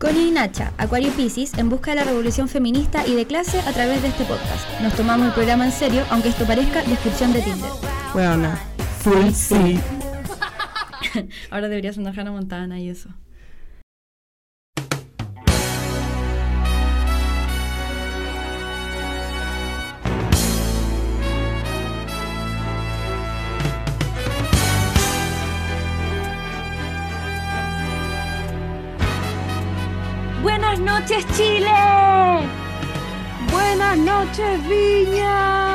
Connie y Nacha, Acuario Pisces, en busca de la revolución feminista y de clase a través de este podcast. Nos tomamos el programa en serio, aunque esto parezca descripción de Tinder. Bueno, full sí. Ahora deberías andar Hannah Montana y eso. Noches, Chile. Buenas noches, Viña.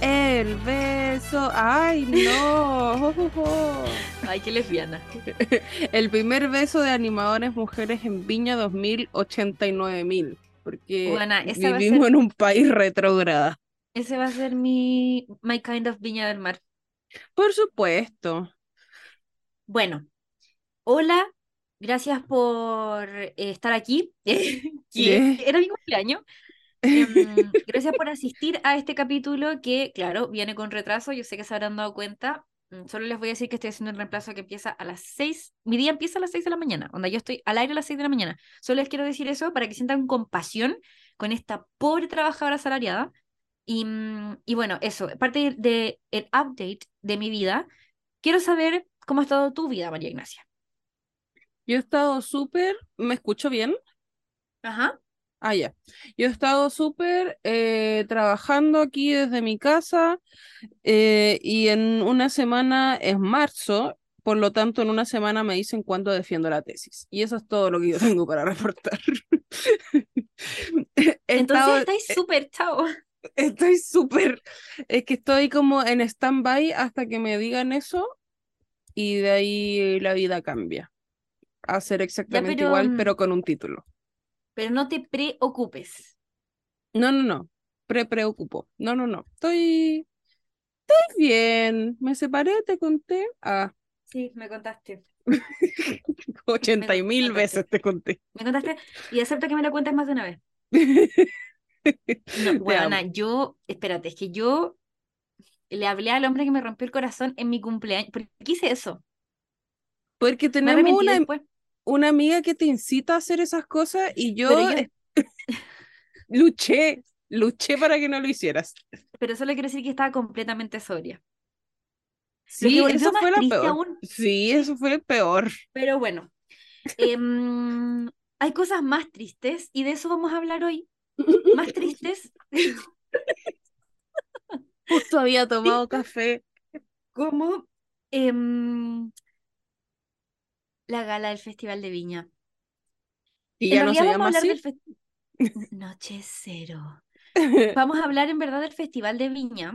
El beso. Ay, no. Ay, qué lesbiana. El primer beso de animadores mujeres en Viña 2089 mil. Porque vivimos en un país retrógrada. Ese va a ser mi My Kind of Viña del Mar. Por supuesto. Bueno, hola, gracias por eh, estar aquí. Era mi cumpleaños. Em, gracias por asistir a este capítulo que, claro, viene con retraso. Yo sé que se habrán dado cuenta. Mm, solo les voy a decir que estoy haciendo un reemplazo que empieza a las 6. Mi día empieza a las 6 de la mañana. Onda, yo estoy al aire a las 6 de la mañana. Solo les quiero decir eso para que sientan compasión con esta pobre trabajadora asalariada. Y, mm, y bueno, eso, parte del el update de mi vida, quiero saber cómo ha estado tu vida, María Ignacia. Yo he estado súper, ¿me escucho bien? Ajá. Ah, ya. Yo he estado súper eh, trabajando aquí desde mi casa eh, y en una semana es marzo, por lo tanto en una semana me dicen cuándo defiendo la tesis. Y eso es todo lo que yo tengo para reportar. Entonces estáis eh, súper, chao. Estoy súper, es que estoy como en stand-by hasta que me digan eso y de ahí la vida cambia a ser exactamente igual, mm, pero con un título. Pero no te preocupes. No, no, no. Pre-preocupo. No, no, no. Estoy. Estoy bien. Me separé, te conté. Ah. Sí, me contaste. 80 mil veces te conté. Me contaste y acepta que me lo cuentes más de una vez. no, bueno, yo, espérate, es que yo le hablé al hombre que me rompió el corazón en mi cumpleaños. ¿Por qué hice eso? Porque tenemos una, una amiga que te incita a hacer esas cosas y yo, luché, luché para que no lo hicieras. Pero solo quiero decir que estaba completamente sobria. Sí, eso fue la peor. Sí, eso fue el peor. Pero bueno, em, hay cosas más tristes y de eso vamos a hablar hoy. Más tristes. Justo había tomado café. Como em, la gala del Festival de Viña. Y ya no se llama así. Noche cero. Vamos a hablar en verdad del Festival de Viña,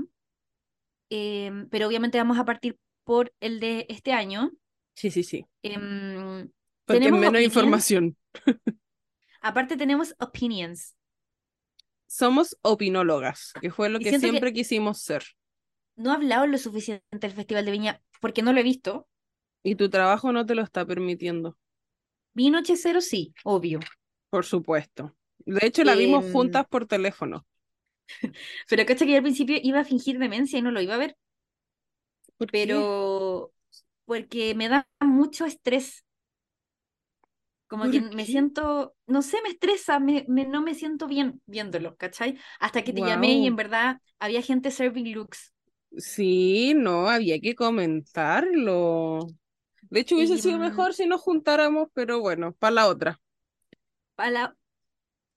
em, pero obviamente vamos a partir por el de este año. Sí, sí, sí. Em, Porque tenemos menos información. Aparte tenemos opinions. Somos opinólogas, que fue lo que siempre quisimos ser. No he hablado lo suficiente del Festival de Viña porque no lo he visto. Y tu trabajo no te lo está permitiendo. Mi noche cero sí, obvio. Por supuesto. De hecho, la vimos em, juntas por teléfono. Pero cacha que al principio iba a fingir demencia y no lo iba a ver. Pero porque me da mucho estrés. Como que me siento, no sé, me estresa, me, no me siento bien viéndolo, ¿cachai? Hasta que te llamé y en verdad había gente serving looks. Sí, no, había que comentarlo. De hecho, hubiese sido mejor si nos juntáramos, pero bueno, para la otra. Para la...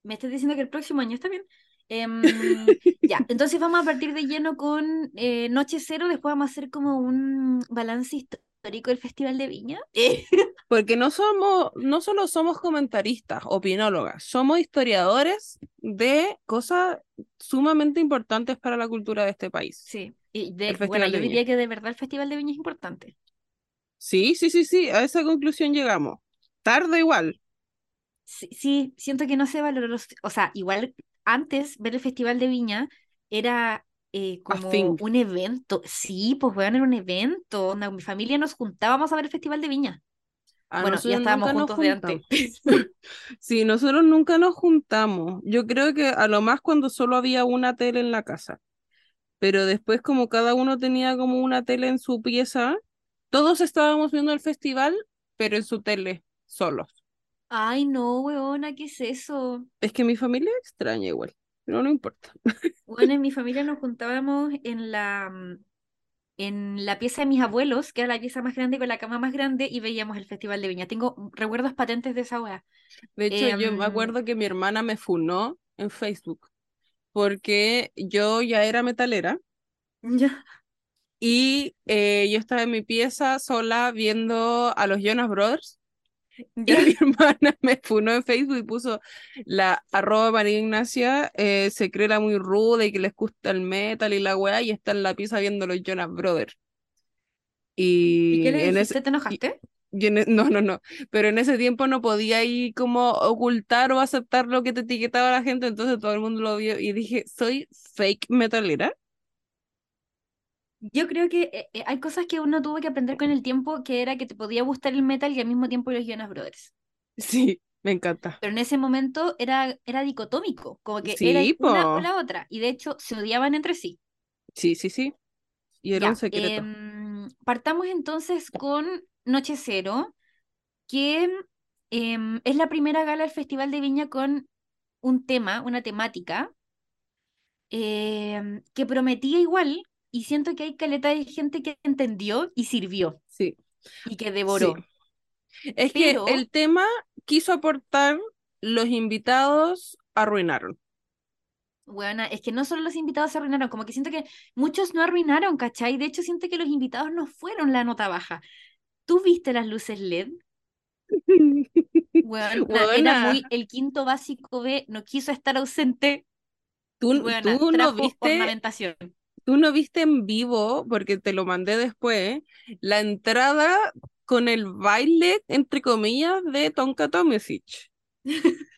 Me estás diciendo que el próximo año está bien. Em, ya, entonces vamos a partir de lleno con eh, Noche Cero, después vamos a hacer como un balance histórico del Festival de Viña. Porque no somos, no solo somos comentaristas, opinólogas, somos historiadores de cosas sumamente importantes para la cultura de este país. Sí, y de, bueno, yo diría que de verdad el Festival de Viña es importante. Sí, sí, sí, sí, a esa conclusión llegamos. Tarde igual. Sí, siento que no se valoró, o sea, igual antes ver el Festival de Viña era eh, como un evento. Sí, pues bueno, era un evento. mi familia nos juntábamos a ver el Festival de Viña. bueno, ya estábamos juntos de antes. sí, nosotros nunca nos juntamos. Yo creo que a lo más cuando solo había una tele en la casa. Pero después como cada uno tenía como una tele en su pieza, todos estábamos viendo el festival pero en su tele, solos. Ay, no, weona, ¿qué es eso? Es que mi familia extraña igual, pero no importa. Bueno, en mi familia nos juntábamos en la, mm, en la pieza de mis abuelos, que era la pieza más grande con la cama más grande, y veíamos el Festival de Viña. Tengo recuerdos patentes de esa wea. De hecho, yo me Em, acuerdo que mi hermana me funó en Facebook porque yo ya era metalera Ya, y eh, yo estaba en mi pieza sola viendo a los Jonas Brothers y mi hermana me funó en Facebook y puso la arroba María Ignacia eh, se cree la muy ruda y que les gusta el metal y la weá y está en la pieza viendo los Jonas Brothers. ¿Y qué Y le en dijiste? ese, ¿Te y- enojaste? y en e- no, no, no, pero en ese tiempo no podía ahí como ocultar o aceptar lo que te etiquetaba la gente, entonces todo el mundo lo vio y dije, soy fake metalera. Yo creo que eh, eh, hay cosas que uno tuvo que aprender con el tiempo, que era que te podía gustar el metal y al mismo tiempo los Jonas Brothers. Sí, me encanta. Pero en ese momento era, era dicotómico, como que era una o la otra, y de hecho se odiaban entre sí. Sí, sí, sí. Y era un secreto. em, partamos entonces con Noche Cero, que em, es la primera gala del Festival de Viña con un tema, una temática, em, que prometía igual, y siento que hay caleta de gente que entendió y sirvió, Sí, y que sí. devoró. Es que el tema quiso aportar, los invitados arruinaron. bueno, es que no solo los invitados se arruinaron, como que siento que muchos no arruinaron, ¿cachai? De hecho, siento que los invitados no fueron la nota baja. ¿Tú viste las luces LED? Bueno, era muy, el quinto básico B no quiso estar ausente tú, no viste, ornamentación. Tú no viste en vivo, porque te lo mandé después, la entrada con el baile, entre comillas, de Tonka Tomesic.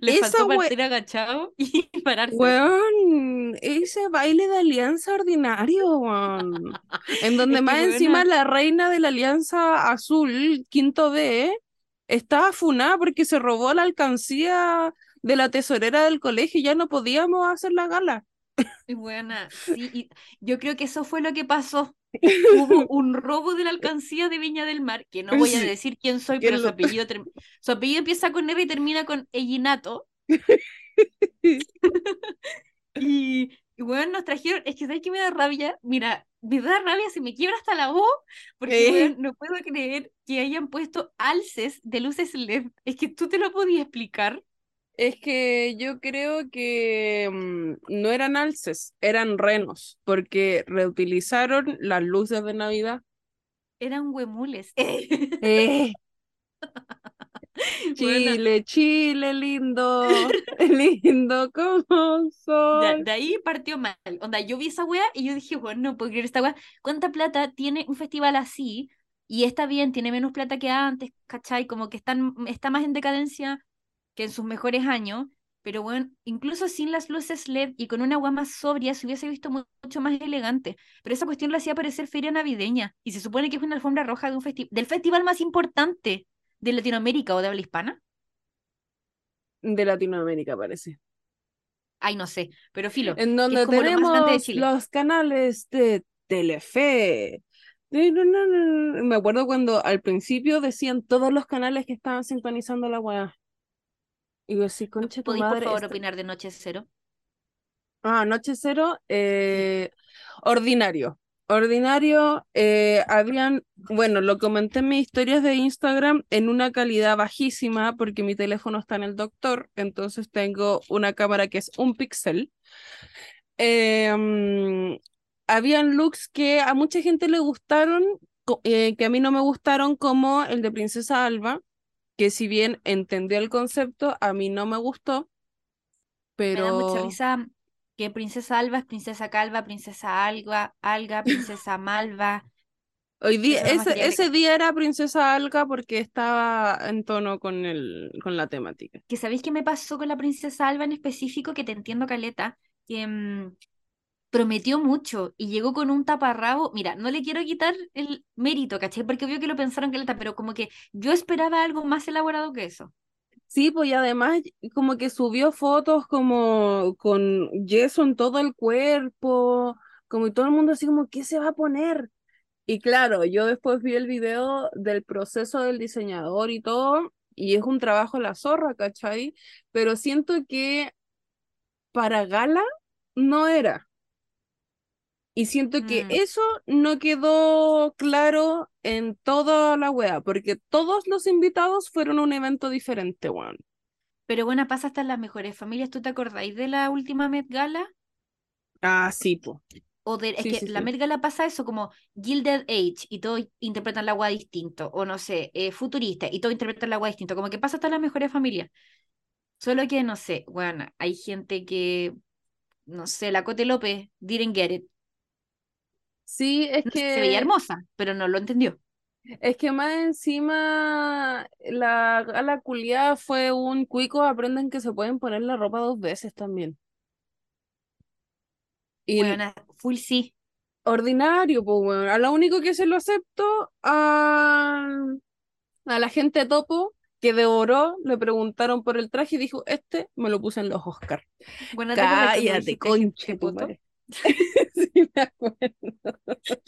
Le Esa faltó partir agachado y pararse. Weón, ese baile de alianza ordinario, weón. En donde Es más encima la reina de la alianza azul, quinto B, estaba funada porque se robó la alcancía de la tesorera del colegio y ya no podíamos hacer la gala. Weona, sí, y yo creo que eso fue lo que pasó. Hubo un robo de la alcancía de Viña del Mar, que no voy a decir quién soy, pero su apellido, su apellido empieza con R y termina con Ellinato. Y, y bueno, nos trajeron, es que ¿sabes qué me da rabia? Mira, me da rabia, se me quiebra hasta la voz, porque Eh, no puedo creer que hayan puesto alces de luces LED. Es que tú te lo podías explicar. Es que yo creo que mm, no eran alces, eran renos, porque reutilizaron las luces de Navidad. Eran huemules. Eh, Weona, Chile, Chile, lindo, lindo como sol. de ahí partió mal. Onda, yo vi esa wea y yo dije, bueno, no puedo creer esta wea. ¿Cuánta plata tiene un festival así? Y está bien, tiene menos plata que antes, ¿cachai? Como que están, está más en decadencia que en sus mejores años. Pero bueno, incluso sin las luces LED y con una agua más sobria se hubiese visto mu- mucho más elegante. Pero esa cuestión lo hacía parecer feria navideña. Y se supone que es una alfombra roja de un festi- del festival más importante de Latinoamérica o de habla hispana. De Latinoamérica, parece. Ay, no sé. Pero filo, En donde como lo de tenemos los canales de Telefe. De- no, no, no, no. Me acuerdo cuando al principio decían todos los canales que estaban sintonizando la weá. Y yo así, concha tu ¿Podéis, por favor, esta- opinar de Noche Cero? Ah, Noche Cero, eh, ordinario. Ordinario, eh, habían, bueno, lo comenté en mis historias de Instagram en una calidad bajísima porque mi teléfono está en el doctor, entonces tengo una cámara que es un píxel. Eh, mm, habían looks que a mucha gente le gustaron, eh, que a mí no me gustaron, como el de Princesa Alba, que si bien entendí el concepto, a mí no me gustó, Me da mucha pero... risa que Princesa Alba es Princesa Calva, Princesa Alga, Alga, Princesa Malva. Hoy día, ese, ese día era Princesa Alga porque estaba en tono con el, con la temática. Que sabéis qué me pasó con la Princesa Alba en específico, que te entiendo, Caleta, que mm, prometió mucho y llegó con un taparrabo. Mira, no le quiero quitar el mérito, ¿cachai? Porque obvio que lo pensaron, Caleta, pero como que yo esperaba algo más elaborado que eso. Sí, pues y además como que subió fotos como con yeso en todo el cuerpo, como y todo el mundo así como, ¿qué se va a poner? Y claro, yo después vi el video del proceso del diseñador y todo, y es un trabajo la zorra, ¿cachai? Pero siento que para gala no era. Y siento que Mm. eso no quedó claro en toda la wea, porque todos los invitados fueron a un evento diferente, weón. Pero bueno, pasa hasta en las mejores familias. ¿Tú te acordáis de la última Met Gala? Ah, sí, po. O de, es Sí, que sí, la sí. Met Gala pasa eso como Gilded Age y todos interpretan la agua distinto. O no sé, eh, futurista y todos interpretan la agua distinto. Como que pasa hasta en las mejores familias. Solo que, no sé, bueno, hay gente que, no sé, la Cote López, didn't get it. Sí, es sé, se veía que, hermosa, pero no lo entendió. es que más encima la gala culiada fue un cuico, aprenden que se pueden poner la ropa dos veces también. Y Bueno, full sí. ordinario, pues bueno, a lo único que se lo acepto a, a la gente topo que devoró, le preguntaron por el traje y dijo, este me lo puse en los Oscar. Bueno, ¿te acuerdas cuando Cállate, conche madre. Sí, me acuerdo.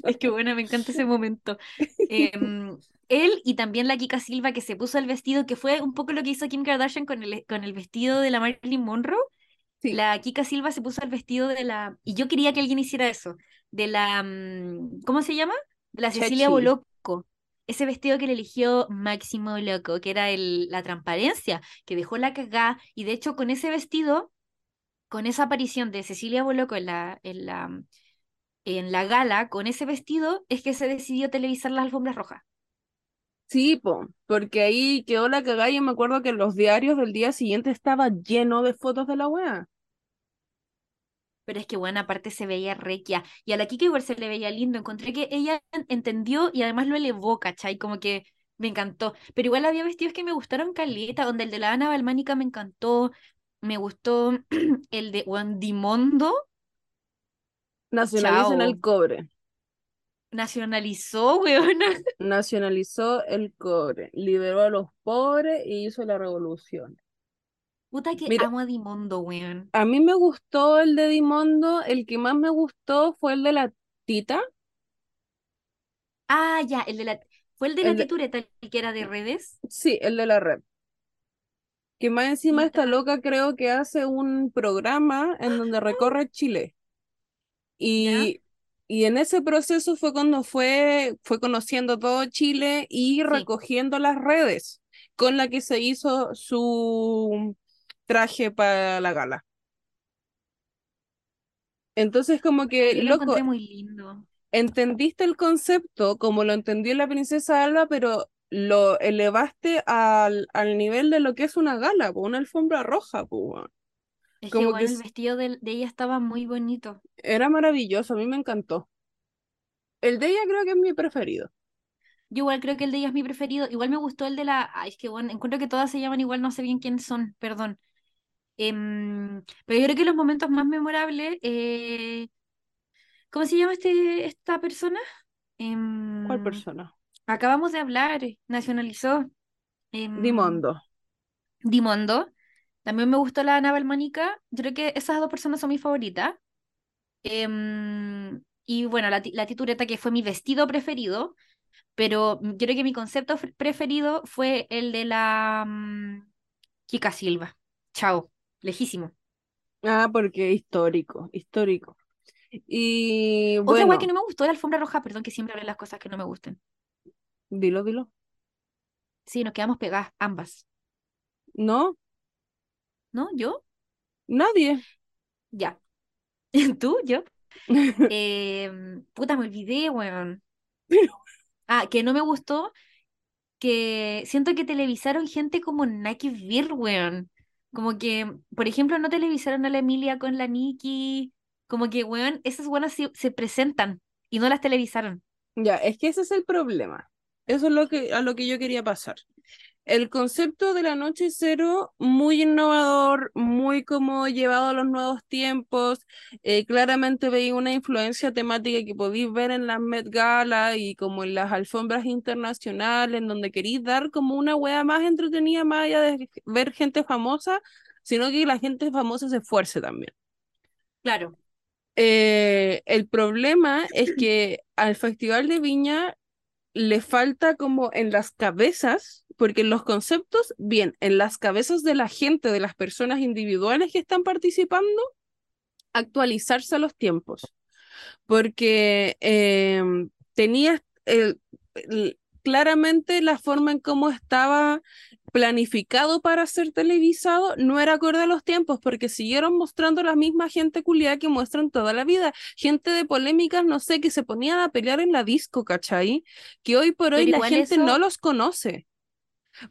Es que bueno, me encanta ese momento. Em, él y también la Kika Silva que se puso el vestido, que fue un poco lo que hizo Kim Kardashian con el, con el vestido de la Marilyn Monroe. Sí, La Kika Silva se puso el vestido de la... Y yo quería que alguien hiciera eso. De la... mm, ¿Cómo se llama? De la Cecilia. Bolocco. Ese vestido que le eligió Máximo Loco, que era el, la transparencia, que dejó la cagá. Y de hecho, con ese vestido, con esa aparición de Cecilia Bolocco en la, en la, en la gala, con ese vestido, es que se decidió televisar las alfombras rojas. Sí, po, porque ahí quedó la cagada y me acuerdo que en los diarios del día siguiente estaba lleno de fotos de la wea. Pero es que, bueno, aparte se veía requia. Y a la Kika igual se le veía lindo. Encontré que ella en- entendió y además lo elevó, ¿cachai? Como que me encantó. Pero igual había vestidos que me gustaron caleta, donde el de la Ana Balmánica me encantó. Me gustó el de Wandimondo. Nacionalicen el cobre. Nacionalizó, weona. Nacionalizó el cobre, liberó a los pobres y hizo la revolución. Puta que Mira, amo a Dimondo, weón. a mí me gustó el de Dimondo, el que más me gustó fue el de la Tita, Ah, ya, el de la... Fue el de la de- titureta, el que era de redes. sí, el de la red. Que más encima esta loca creo que hace un programa en donde recorre Chile. Y, y en ese proceso fue cuando fue, fue conociendo todo Chile y Sí. recogiendo las redes con la que se hizo su traje para la gala. Entonces, como que, Yo loco, muy lindo. entendiste el concepto como lo entendió la princesa Alba, pero lo elevaste al, al nivel de lo que es una gala, po, una alfombra roja, po. Es que, Como que bueno, el s- vestido de, de ella estaba muy bonito. era maravilloso, a mí me encantó. El de ella creo que es mi preferido. Yo igual creo que el de ella es mi preferido. Igual me gustó el de la... Ay, es que bueno, encuentro que todas se llaman igual, no sé bien quiénes son, perdón. Em, pero yo creo que los momentos más memorables... eh, ¿Cómo se llama este, esta persona? ¿Cuál Em, persona? Acabamos de hablar, nacionalizó. Em, Dimondo. Dimondo. También me gustó la Ana Balmánica. Yo creo que esas dos personas son mis favoritas. Em, y bueno, la, la titureta que fue mi vestido preferido, pero yo creo que mi concepto preferido fue el de la mm, Kika Silva. Chao, lejísimo. Ah, porque histórico, histórico. Y Otra guay que bueno, no me gustó la alfombra roja, perdón que siempre hablé las cosas que no me gusten. Dilo, dilo. Sí, nos quedamos pegadas ambas. ¿No? ¿No? ¿Yo? Nadie. Ya. ¿Tú? ¿Yo? Em, puta, me olvidé, weón. Ah, que no me gustó que siento que televisaron gente como Nike Vir, weón. Como que, por ejemplo, no televisaron a la Emilia con la Nikki. Como que, weón, esas buenas se, se presentan y no las televisaron. Ya, es que ese es el problema. Eso es lo que, a lo que yo quería pasar. El concepto de la noche cero, muy innovador, muy como llevado a los nuevos tiempos. eh, claramente veía una influencia temática que podéis ver en las Met Gala y como en las alfombras internacionales, en donde queréis dar como una wea más entretenida, más allá de ver gente famosa, sino que la gente famosa se esfuerce también. Claro. Eh, el problema es que al Festival de Viña le falta como en las cabezas, porque los conceptos, bien, en las cabezas de la gente, de las personas individuales que están participando, actualizarse a los tiempos. Porque eh, tenía claramente la forma en cómo estaba planificado para ser televisado no era acorde a los tiempos, porque siguieron mostrando la misma gente culiada que muestran toda la vida. Gente de polémicas, no sé, que se ponían a pelear en la disco, ¿cachai? Que hoy por hoy la gente no los conoce.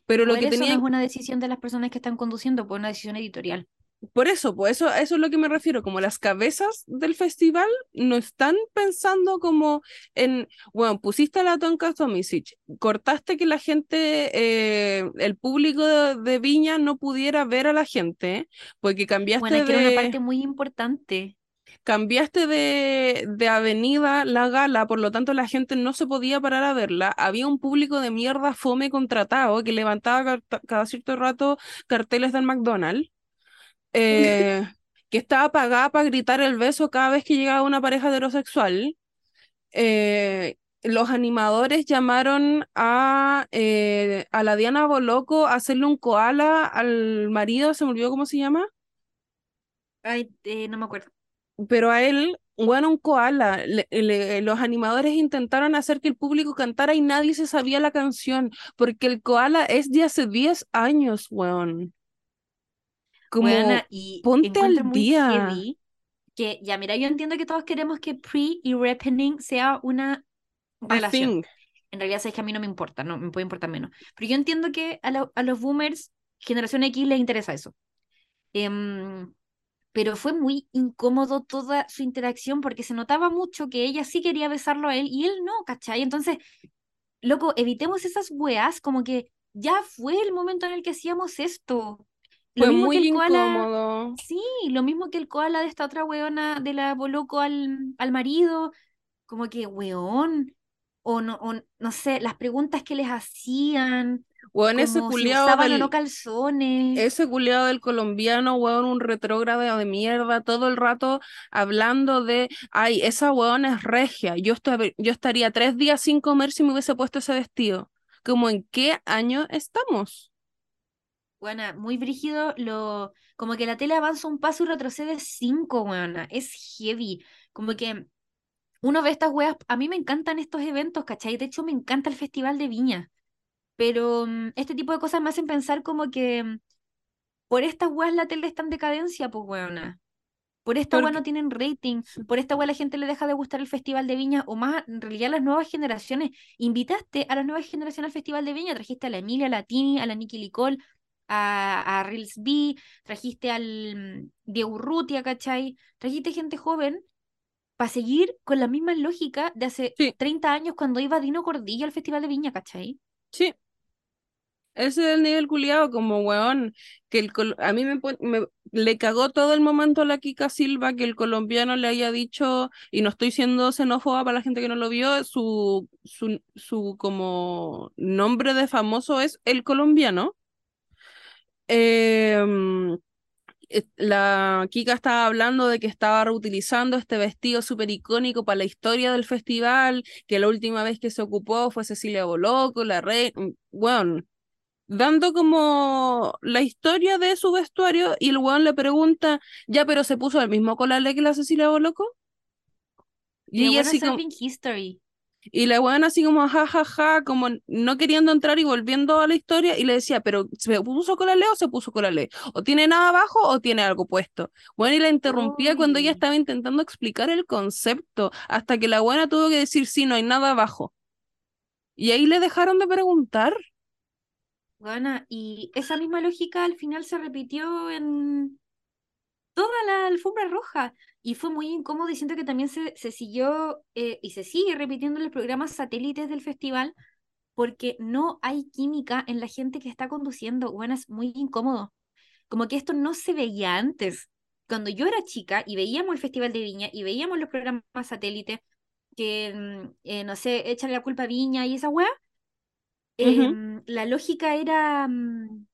Pero lo que eso tenía... no es una decisión de las personas que están conduciendo, pues una decisión editorial. Por eso, pues eso, eso es lo que me refiero, como las cabezas del festival no están pensando como en, bueno, pusiste la Tonka Tomisic, cortaste que la gente, eh, el público de, Viña no pudiera ver a la gente, porque cambiaste bueno, de... Bueno, una parte muy importante. Cambiaste de, de avenida la gala, por lo tanto la gente no se podía parar a verla. Había un público de mierda fome contratado que levantaba cada cierto rato carteles del McDonald's eh, que estaba pagada para gritar el beso cada vez que llegaba una pareja heterosexual. Eh, los animadores llamaron a, eh, a la Diana Boloco a hacerle un koala al marido, se me olvidó cómo se llama. Ay, no me acuerdo. Pero a él, bueno, un koala. los animadores intentaron hacer que el público cantara y nadie se sabía la canción, porque el koala es de hace 10 años, weón. Como, y ponte al día. que ya, mira, yo entiendo que todos queremos que pre y repening sea una relación. En realidad, es que a mí no me importa, no me puede importar menos. Pero yo entiendo que a, a los boomers, generación X, les interesa eso. Em, pero fue muy incómodo toda su interacción porque se notaba mucho que ella sí quería besarlo a él y él no, ¿cachai? Entonces, loco, evitemos esas weas, como que ya fue el momento en el que hacíamos esto. Fue muy incómodo. sí, lo mismo que el koala de esta otra weona de la Boloco al, al marido. Como que, weón. O no, no sé, las preguntas que les hacían. Weón, ese culiado. del, no calzones. Ese culiado del colombiano, weón, un retrógrado de mierda, todo el rato hablando de, ay, esa weón es regia. Yo, yo estaría tres días sin comer si me hubiese puesto ese vestido. Como en qué año estamos? Bueno, muy brígido, lo, como que la tele avanza un paso y retrocede cinco, weona. Es heavy. Como que uno ve estas weas, a mí me encantan estos eventos, ¿cachai? De hecho, me encanta el Festival de Viña. Pero mm, este tipo de cosas me hacen pensar como que mm, por estas weas la tele está en decadencia, pues weona. Por esta wea no tienen rating, por esta wea la gente le deja de gustar el Festival de Viña, o más, en realidad las nuevas generaciones. Invitaste a las nuevas generaciones al Festival de Viña, trajiste a la Emilia, a la Tini, a la Nikki Licole, a, a Reels B, trajiste al mm, Diego Urrutia, ¿cachai? Trajiste gente joven para seguir con la misma lógica de hace 30 años cuando iba Dino Cordillo al Festival de Viña, ¿cachai? Sí. Ese es el nivel culiado, como weón, que el a mí me, le cagó todo el momento a la Kika Silva que el colombiano le haya dicho, y no estoy siendo xenófoba para la gente que no lo vio, su, su, su como nombre de famoso es el colombiano. Em, eh, la Kika estaba hablando de que estaba reutilizando este vestido súper icónico para la historia del festival, que la última vez que se ocupó fue Cecilia Boloco, la rey, mm, bueno, dando como la historia de su vestuario y el weón le pregunta, ya, pero se puso el mismo colale que la Cecilia Boloco. Y, ella así como... History. Y la weón así como jajaja, ja, ja, como no queriendo entrar y volviendo a la historia, y le decía, pero ¿se puso con la ley o se puso con la ley? ¿O tiene nada abajo o tiene algo puesto? Bueno, y la interrumpía cuando ella estaba intentando explicar el concepto, hasta que la buena tuvo que decir, sí, no hay nada abajo. Y ahí le dejaron de preguntar. Bueno, y esa misma lógica al final se repitió en toda la alfombra roja y fue muy incómodo diciendo que también se, se siguió eh, y se sigue repitiendo en los programas satélites del festival porque no hay química en la gente que está conduciendo. Bueno, es muy incómodo. Como que esto no se veía antes. Cuando yo era chica y veíamos el Festival de Viña y veíamos los programas satélites, que, mm, eh, no sé, echarle la culpa a Viña y esa weá, em, la lógica era... Mm,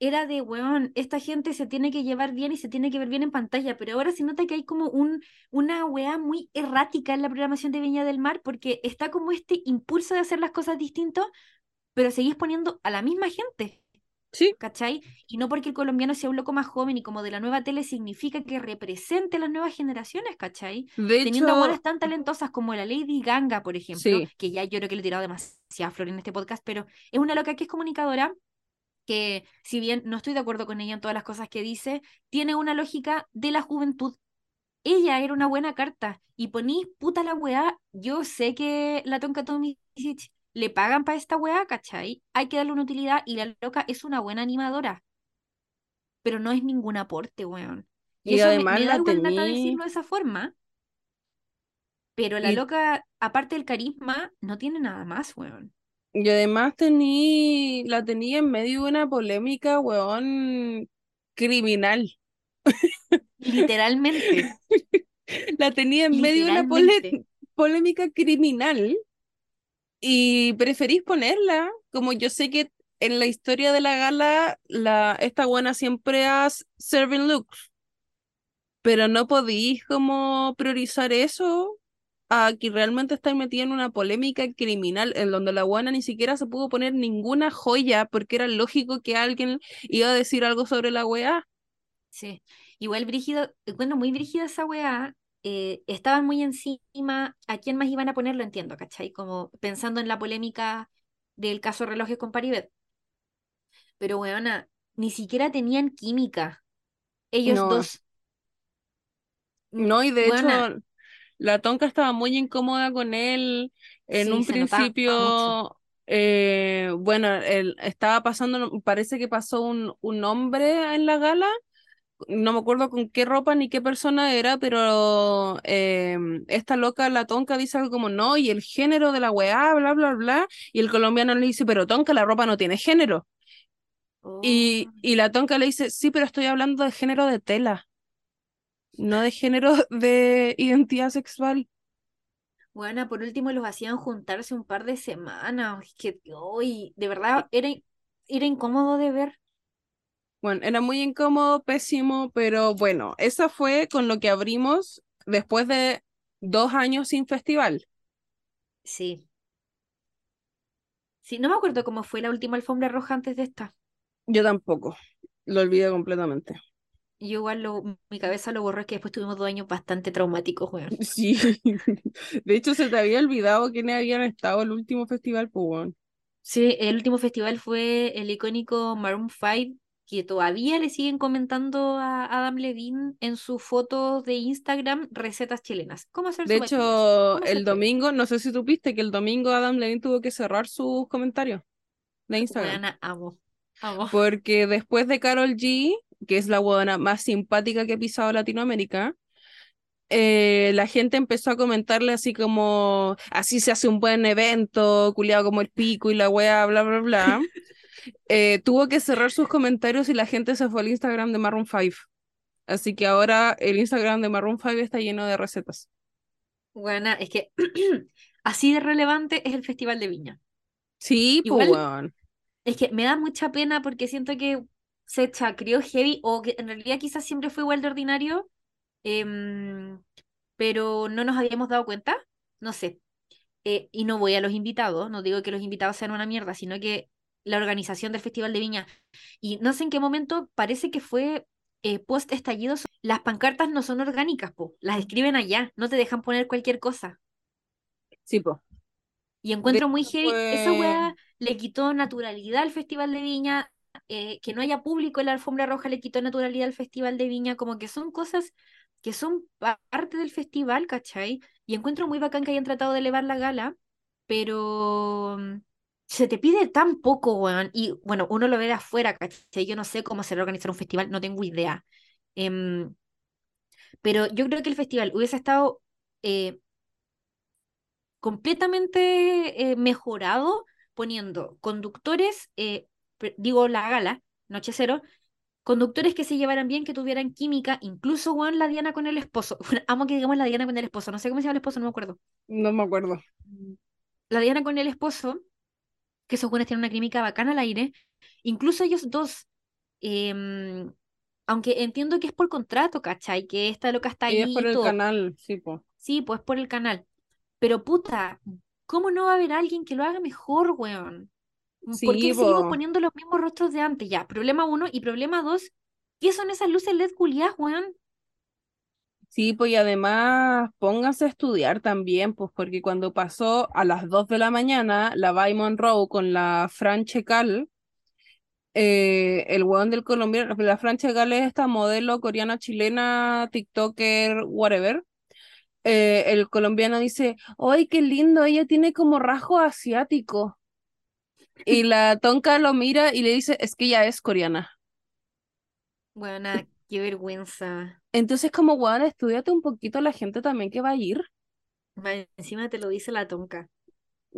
era de, weón, esta gente se tiene que llevar bien y se tiene que ver bien en pantalla, pero ahora se nota que hay como un, una weá muy errática en la programación de Viña del Mar, porque está como este impulso de hacer las cosas distintos, pero seguís poniendo a la misma gente. Sí. ¿Cachai? Y no porque el colombiano sea un loco más joven y como de la nueva tele significa que represente las nuevas generaciones, ¿cachai? De Teniendo hecho, tan talentosas como la Lady Ganga, por ejemplo, sí, que ya yo creo que le he tirado demasiada flor en este podcast, pero es una loca que es comunicadora que si bien no estoy de acuerdo con ella en todas las cosas que dice, tiene una lógica de la juventud. Ella era una buena carta y poní puta la weá. Yo sé que la Tonka Tomisic le pagan para esta weá, ¿cachai? Hay que darle una utilidad y la loca es una buena animadora. Pero no es ningún aporte, weón. Y, y me, además me da la lata tení, decirlo de esa forma, pero la y, loca, aparte del carisma, no tiene nada más, weón. Y además tení, la tenía en medio de una polémica, weón, criminal. Literalmente, La tenía en medio de una pole- polémica criminal y preferís ponerla, como yo sé que en la historia de la gala, la, esta buena siempre has serving looks, pero no podís como priorizar eso a que realmente estáis metida en una polémica criminal en donde la buena ni siquiera se pudo poner ninguna joya porque era lógico que alguien iba a decir algo sobre la weá. Sí, igual brígido, bueno, muy brígida esa weá, eh, estaban muy encima, ¿a quién más iban a ponerlo? Entiendo, ¿cachai? Como pensando en la polémica del caso Relojes con Paribet, pero weona, ni siquiera tenían química, ellos No, dos, no, y de hecho La Tonka estaba muy incómoda con él. En sí, un principio, eh, bueno, él estaba pasando, parece que pasó un, un hombre en la gala. No me acuerdo con qué ropa ni qué persona era, pero eh, esta loca, la Tonka, dice algo como no, y el género de la weá, bla, bla, bla. Y el colombiano le dice, pero Tonka, la ropa no tiene género. Oh, Y, y la Tonka le dice, sí, pero estoy hablando de género de tela, no de género de identidad sexual. Bueno, por último los hacían juntarse un par de semanas, es que hoy, de verdad, era, era incómodo de ver. Bueno, era muy incómodo, pésimo, pero bueno, esa fue con lo que abrimos después de dos años sin festival. Sí, sí, no me acuerdo cómo fue la última alfombra roja antes de esta. Yo tampoco, lo olvidé completamente. Yo igual lo, mi cabeza lo borró, es que después tuvimos dos años bastante traumáticos, weón. Sí, de hecho se te había olvidado quiénes habían estado el último festival, pues. Sí, el último festival fue el icónico Maroon 5, que todavía le siguen comentando a Adam Levine en sus fotos de Instagram recetas chilenas. ¿Cómo hacer De hecho, ¿Cómo el domingo, no sé si supiste que el domingo Adam Levine tuvo que cerrar sus comentarios de Instagram, Weona, amo, amo. porque después de Carol G, que es la huevona más simpática que ha pisado Latinoamérica, eh, la gente empezó a comentarle así como, así se hace un buen evento, culiado como el pico y la wea, bla, bla, bla. Eh, tuvo que cerrar sus comentarios y la gente se fue al Instagram de Maroon 5. Así que ahora el Instagram de Maroon 5 está lleno de recetas. Weona, es que así de relevante es el Festival de Viña. Sí, pues es que me da mucha pena porque siento que se chacrió heavy o que en realidad quizás siempre fue igual de ordinario, em, pero no nos habíamos dado cuenta. No sé. eh, y no voy a los invitados, no digo que los invitados sean una mierda, sino que la organización del Festival de Viña. Y no sé en qué momento, parece que fue eh, post estallido. Las pancartas no son orgánicas, po, las escriben allá, no te dejan poner cualquier cosa. Sí, pues. Y De encuentro muy heavy, esa weá le quitó naturalidad al Festival de Viña, eh, que no haya público en la alfombra roja le quitó naturalidad al Festival de Viña, como que son cosas que son pa- parte del festival, ¿cachai? Y encuentro muy bacán que hayan tratado de elevar la gala, pero mm, se te pide tan poco, weón. Y bueno, uno lo ve de afuera, ¿cachai? Yo no sé cómo será organizar un festival, no tengo idea. Em, pero yo creo que el festival hubiese estado eh, completamente eh, mejorado poniendo conductores, eh, digo la gala, Noche Cero, conductores que se llevaran bien, que tuvieran química, incluso Juan la Diana con el esposo. Bueno, amo que digamos la Diana con el esposo, no sé cómo se llama el esposo, no me acuerdo. No me acuerdo. La Diana con el esposo, que esos buenos tienen una química bacana al aire, incluso ellos dos Em, aunque entiendo que es por contrato, ¿cachai? Que esta loca está Y es ahí por y el todo. canal, sí, pues. Sí, pues por el canal. Pero puta, ¿cómo no va a haber alguien que lo haga mejor, weón? ¿Por Sí, qué seguimos pues. poniendo los mismos rostros de antes? Ya, problema uno. Y problema dos, ¿qué son esas luces LED culiadas, weón? Sí, pues y además pónganse a estudiar también, pues porque cuando pasó a las 2 de la mañana la Vi Monroe con la Fran Checal, eh, el weón del colombiano, la Fran Checal es esta modelo coreana, chilena, TikToker, whatever. eh, el colombiano dice, ¡ay, qué lindo! Ella tiene como rasgo asiático. Y la tonca lo mira y le dice, es que ella es coreana. Buena, qué vergüenza. Entonces, como, weón, estudiate un poquito la gente también que va a ir. Encima te lo dice la tonca.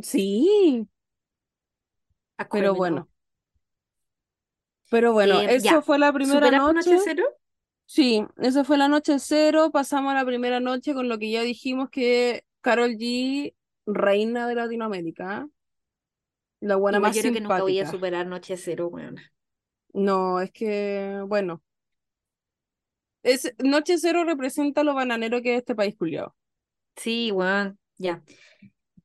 Sí, pero bueno. Pero bueno, Eh, eso ya, fue la primera ¿superaste noche. Noche Cero? Sí, esa fue la noche cero. Pasamos a la primera noche con lo que ya dijimos que Carol G, reina de Latinoamérica, la buena Igual más yo creo que nunca voy a simpática. superar Noche Cero, weón. No, es que, bueno, es, noche cero representa lo bananero que es este país culiao. Sí, weón, ya.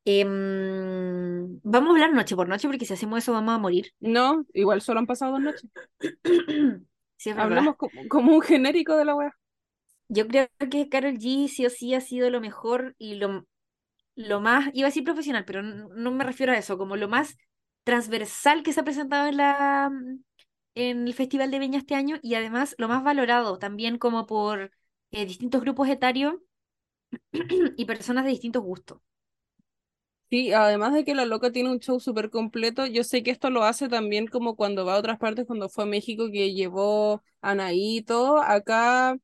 Em, vamos a hablar noche por noche porque si hacemos eso vamos a morir. No, igual solo han pasado dos noches. Sí. Hablamos como, como un genérico de la wea. Yo creo que Carol G sí o sí ha sido lo mejor y lo, lo más, iba a decir profesional, pero no, me refiero a eso, como lo más transversal que se ha presentado en la en el Festival de Viña este año y además lo más valorado también como por eh, distintos grupos etarios y personas de distintos gustos. Sí, además de que la loca tiene un show súper completo, yo sé que esto lo hace también como cuando va a otras partes, cuando fue a México, que llevó a Anaí y todo. Acá,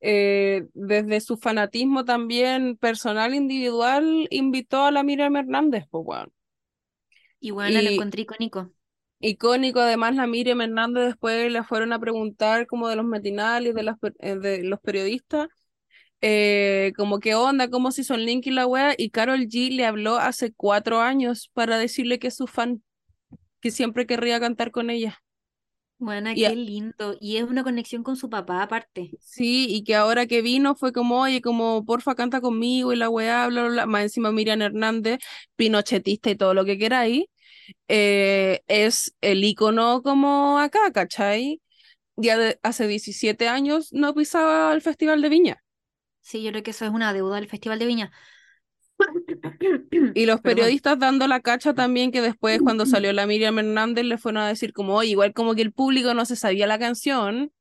eh, desde su fanatismo también personal, individual, invitó a la Miriam Hernández, pues bueno. Y bueno, lo encontré icónico. icónico, además, la Miriam Hernández después le fueron a preguntar como de los matinales, de, las, eh, de los periodistas eh, como qué onda, cómo se hizo el link y la wea, y Carol G le habló hace cuatro años para decirle que es su fan, que siempre querría cantar con ella. Bueno, qué lindo. Y es una conexión con su papá aparte. sí, y que ahora que vino fue como, oye, como porfa canta conmigo y la weá, bla, bla, bla. Más encima Miriam Hernández, pinochetista y todo lo que queráis, eh, es el icono como acá, ¿cachai? Ya de- hace 17 años no pisaba el Festival de Viña. Sí, yo creo que eso es una deuda del Festival de Viña. Y los Perdón. periodistas dando la cacha también que después cuando salió la Miriam Hernández le fueron a decir como, oye, igual como que el público no se sabía la canción,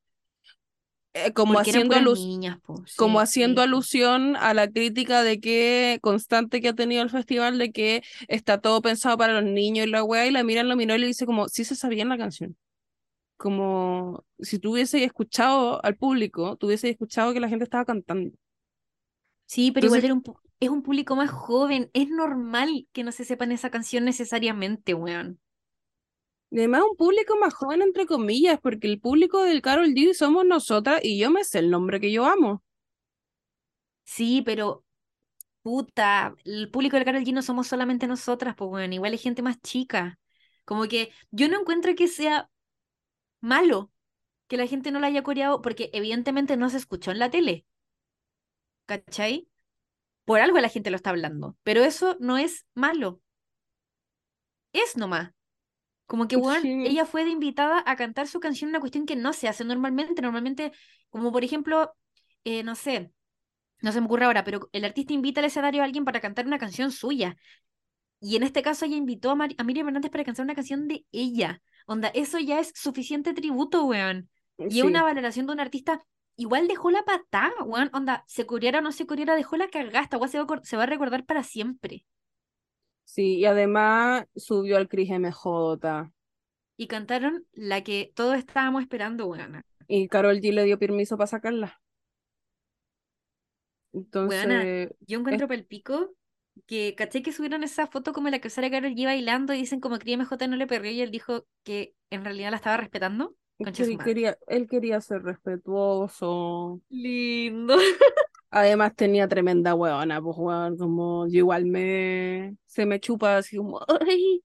eh, como haciendo puras alus- niñas, como Sí. haciendo alusión a la crítica de que constante que ha tenido el festival de que está todo pensado para los niños y la weá, y la Miriam lo miró y le dice como, sí se sabía la canción. Como si tú hubieses escuchado al público, tú hubieses escuchado que la gente estaba cantando. Sí, pero igual era un pu- es un público más joven. Es normal que no se sepan esa canción necesariamente, weón. Y además un público más joven, entre comillas, porque el público del Carol G somos nosotras y yo me sé el nombre que yo amo. Sí, pero puta, el público de Karol G no somos solamente nosotras, pues weón. Igual hay gente más chica. Como que yo no encuentro que sea malo que la gente no la haya coreado, porque evidentemente no se escuchó en la tele. ¿Cachai? Por algo la gente lo está hablando. Pero eso no es malo. Es nomás. Como que, weón, Sí, ella fue de invitada a cantar su canción, una cuestión que no se hace normalmente. Normalmente, como por ejemplo, eh, no sé, no se me ocurre ahora, pero el artista invita al escenario a alguien para cantar una canción suya. Y en este caso ella invitó a, Mari- a Miriam Hernández para cantar una canción de ella. Onda, eso ya es suficiente tributo, weón. Y es una valoración de un artista. Igual dejó la patada, weón. Onda, se coreara o no se coreara, dejó la cagasta, weón. Se va, se va a recordar para siempre. sí, y además subió al Cris MJ Y cantaron la que todos estábamos esperando, weón. y Carol G le dio permiso para sacarla. Entonces, yo es- encuentro pico que caché que subieron esa foto como la que sale Karol G bailando y dicen como que MJ no le perrió y él dijo que en realidad la estaba respetando. Él quería, él quería ser respetuoso. Lindo. Además tenía tremenda huevona, pues weón, como yo igual me se me chupa así como, ay,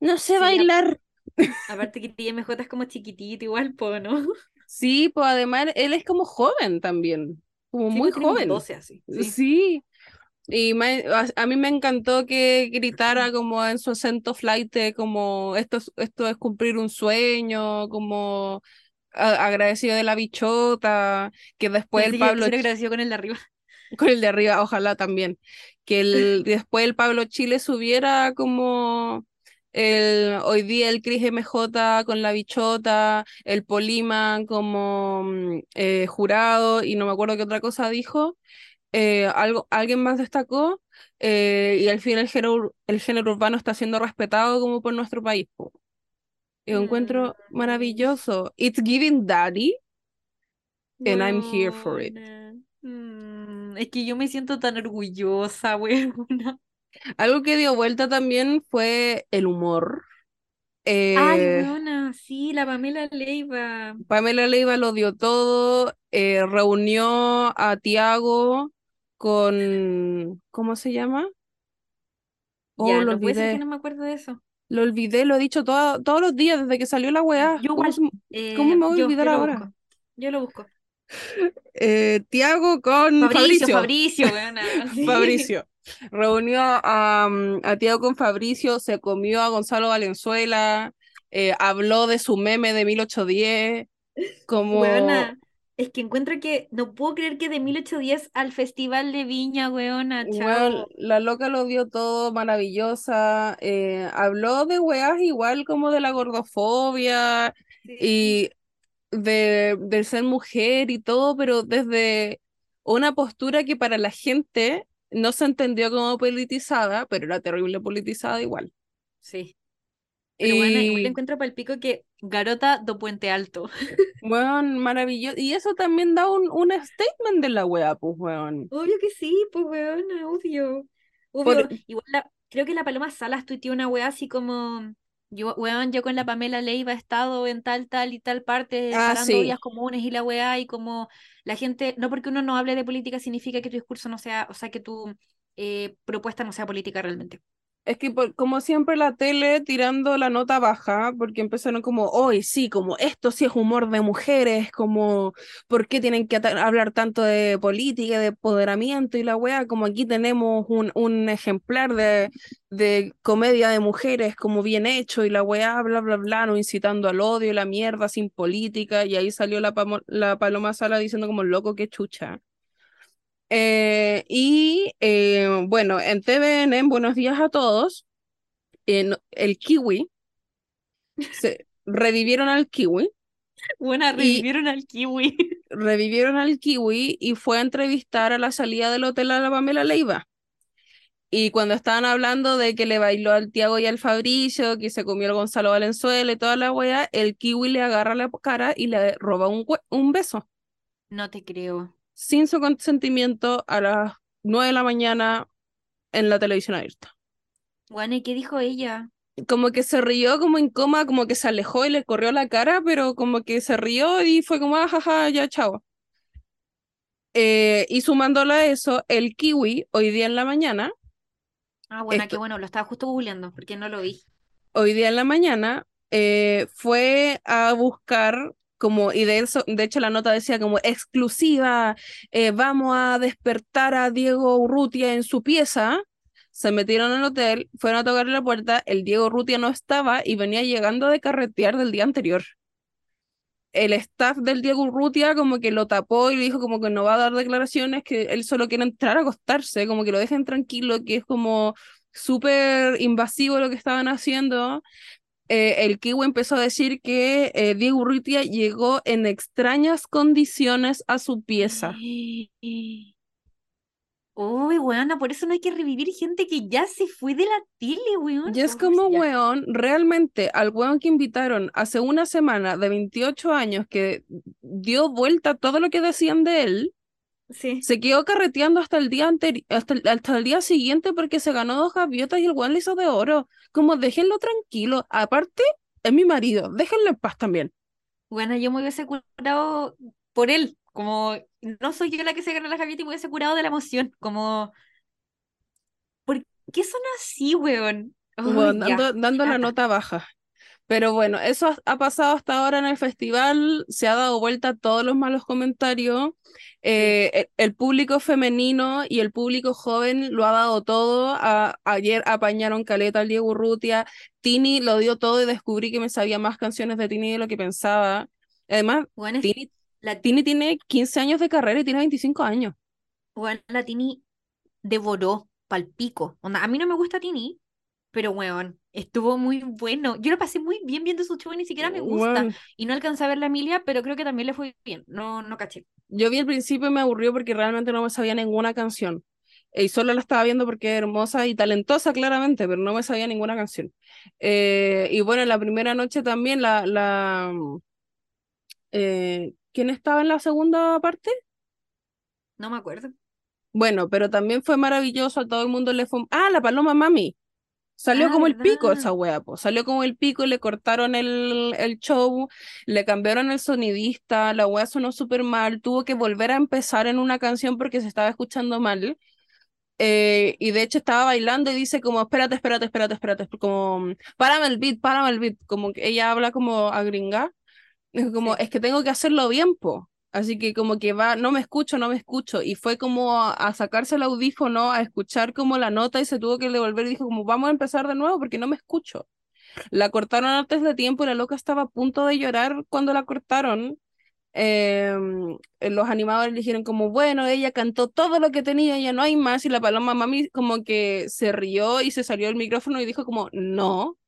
no sé Sí, bailar. Aparte que TMJ es como chiquitito igual, po, ¿no? Sí, pues además él es como joven también, como Sí, muy pues joven. 12 así. Sí. Sí. Y me- a, a mí me encantó que gritara como en su acento flight, como esto es, esto es cumplir un sueño, como a- agradecido de la bichota, que después el Pensé que Pablo se agradeció con el de arriba. con el de arriba, ojalá también. Que el, después el Pablo Chile subiera como el, hoy día el Cris MJ con la bichota, el Polima como mm, eh, jurado y no me acuerdo qué otra cosa dijo. Eh, algo, alguien más destacó eh, y al fin el género, el género urbano está siendo respetado como por nuestro país. po. Y lo encuentro Mm, maravilloso. It's giving daddy and I'm here for it. Mm, es que yo me siento tan orgullosa, weona. Algo que dio vuelta también fue el humor. Ay, Eh, weona, sí, la Pamela Leiva. Pamela Leiva lo dio todo, eh, reunió a Tiago con, ¿cómo se llama? Oh, Ya, lo no puede ser que olvidé, no me acuerdo de eso. lo olvidé, lo he dicho todo- todos los días desde que salió la weá. Yo ¿Cómo, eh, me voy a olvidar yo ahora? busco. Yo lo busco. Eh, Tiago con Fabricio, Fabricio. Fabricio, sí. Fabricio. Reunió a, mm, a Tiago con Fabricio, se comió a Gonzalo Valenzuela, eh, habló de su meme de 1810, como, es que encuentro que no puedo creer que de 1810 al Festival de Viña, weona, chao. la loca lo dio todo maravillosa, eh, habló de weas igual como de la gordofobia Sí, y de, del ser mujer y todo, pero desde una postura que para la gente no se entendió como politizada, pero era terrible politizada igual. sí. Pero bueno, igual Y encuentro para el pico que Garota do Puente Alto. Weón, maravilloso. Y eso también da un, un statement de la wea, pues, weón. Obvio que sí, pues weona, obvio. Por... Igual la- creo que la Paloma Salas tuiteó una wea así como, yo, weón, yo con la Pamela Leiva he estado en tal, tal y tal parte Ah, parando sí. vías comunes y la wea y como la gente, no porque uno no hable de política significa que tu discurso no sea, o sea, que tu eh, propuesta no sea política realmente. Es que por- como siempre la tele tirando la nota baja, porque empezaron como, hoy sí, como esto sí es humor de mujeres, como, ¿por qué tienen que hablar tanto de política, de empoderamiento y la wea? Como aquí tenemos un, un ejemplar de, de comedia de mujeres como bien hecho y la wea, bla, bla, bla, no incitando al odio y la mierda sin política, y ahí salió la, la Paloma Sala diciendo como, loco, qué chucha. Eh, y eh, bueno, en TVN, en Buenos Días a Todos, en el Kiwi, se revivieron al Kiwi Buena, y revivieron al kiwi. revivieron al Kiwi y fue a entrevistar a la salida del hotel a la Pamela Leiva. Y cuando estaban hablando de que le bailó al Tiago y al Fabricio, que se comió el Gonzalo Valenzuela y toda la wea, el Kiwi le agarra la cara y le roba un, un beso No te creo. Sin su consentimiento a las 9 de la mañana en la televisión abierta. Bueno, ¿y qué dijo ella? como que se rió como en coma, como que se alejó y le corrió la cara, pero como que se rió y fue como, ah, jaja, ya, chao. Eh, y sumándole a eso, el kiwi, hoy día en la mañana, Ah, bueno, qué bueno, lo estaba justo googleando porque no lo vi. hoy día en la mañana, eh, fue a buscar como, y de eso, de hecho la nota decía como exclusiva, eh, vamos a despertar a Diego Urrutia en su pieza. Se metieron al hotel, fueron a tocarle la puerta, el Diego Urrutia no estaba y venía llegando de carretear del día anterior. el staff del Diego Urrutia como que lo tapó y le dijo como que no va a dar declaraciones, que él solo quiere entrar a acostarse, como que lo dejen tranquilo, que es como súper invasivo lo que estaban haciendo. Eh, el Kiwi empezó a decir que eh, Diego Urrutia llegó en extrañas condiciones a su pieza. Uy, weona, por eso no hay que revivir gente que ya se fue de la tele, weón. Y es como, ya. weón, realmente al weón que invitaron hace una semana de 28 años que dio vuelta todo lo que decían de él, Sí. Se quedó carreteando hasta el día anteri- hasta el, hasta el día siguiente porque se ganó dos gaviotas y el weón le hizo de oro. Como déjenlo tranquilo. Aparte, es mi marido, déjenlo en paz también. Bueno, yo me hubiese curado por él. Como no soy yo la que se ganó la Javieta y me hubiese curado de la emoción. Como, ¿por qué son así, weón? Ay, dando, dando la nota baja. Pero bueno, eso ha pasado hasta ahora en el festival, se ha dado vuelta a todos los malos comentarios. Eh, el, público femenino y el público joven lo ha dado todo. ayer apañaron Caleta al Diego Urrutia. Tini lo dio todo y descubrí que me sabía más canciones de Tini de lo que pensaba. Además, Tini, la... Tini tiene 15 años de carrera y tiene 25 años. Bueno, la Tini devoró palpico. a mí no me gusta Tini, pero weón, estuvo muy bueno. Yo lo pasé muy bien viendo su show y ni siquiera me gusta. Y no alcancé a ver la Emilia, pero creo que también le fue bien. No, no caché. Yo vi al principio y me aburrió porque realmente no me sabía ninguna canción. Y solo la estaba viendo porque es hermosa y talentosa, claramente, pero no me sabía ninguna canción. Eh, y bueno, la primera noche también, la. la eh, ¿Quién estaba en la segunda parte? No me acuerdo. Bueno, pero también fue maravilloso, a todo el mundo le fue... Ah, la Paloma Mami. Salió ah, como el pico esa wea, pues. Salió como el pico, le cortaron el, el show, le cambiaron el sonidista, la wea sonó súper mal, tuvo que volver a empezar en una canción porque se estaba escuchando mal. Eh, y de hecho estaba bailando y dice como, espérate, espérate, espérate, espérate, como, párame el beat, párame el beat, como que ella habla como a gringa, como, es que tengo que hacerlo bien, po. Así que como que va, no me escucho, no me escucho. Y fue como a, sacarse el audífono, a escuchar como la nota y se tuvo que devolver y dijo como vamos a empezar de nuevo porque no me escucho. La cortaron antes de tiempo y la loca estaba a punto de llorar cuando la cortaron. Em, los animadores dijeron como, bueno, ella cantó todo lo que tenía, ya no hay más. Y la paloma mami como que se rió y se salió el micrófono y dijo como, no,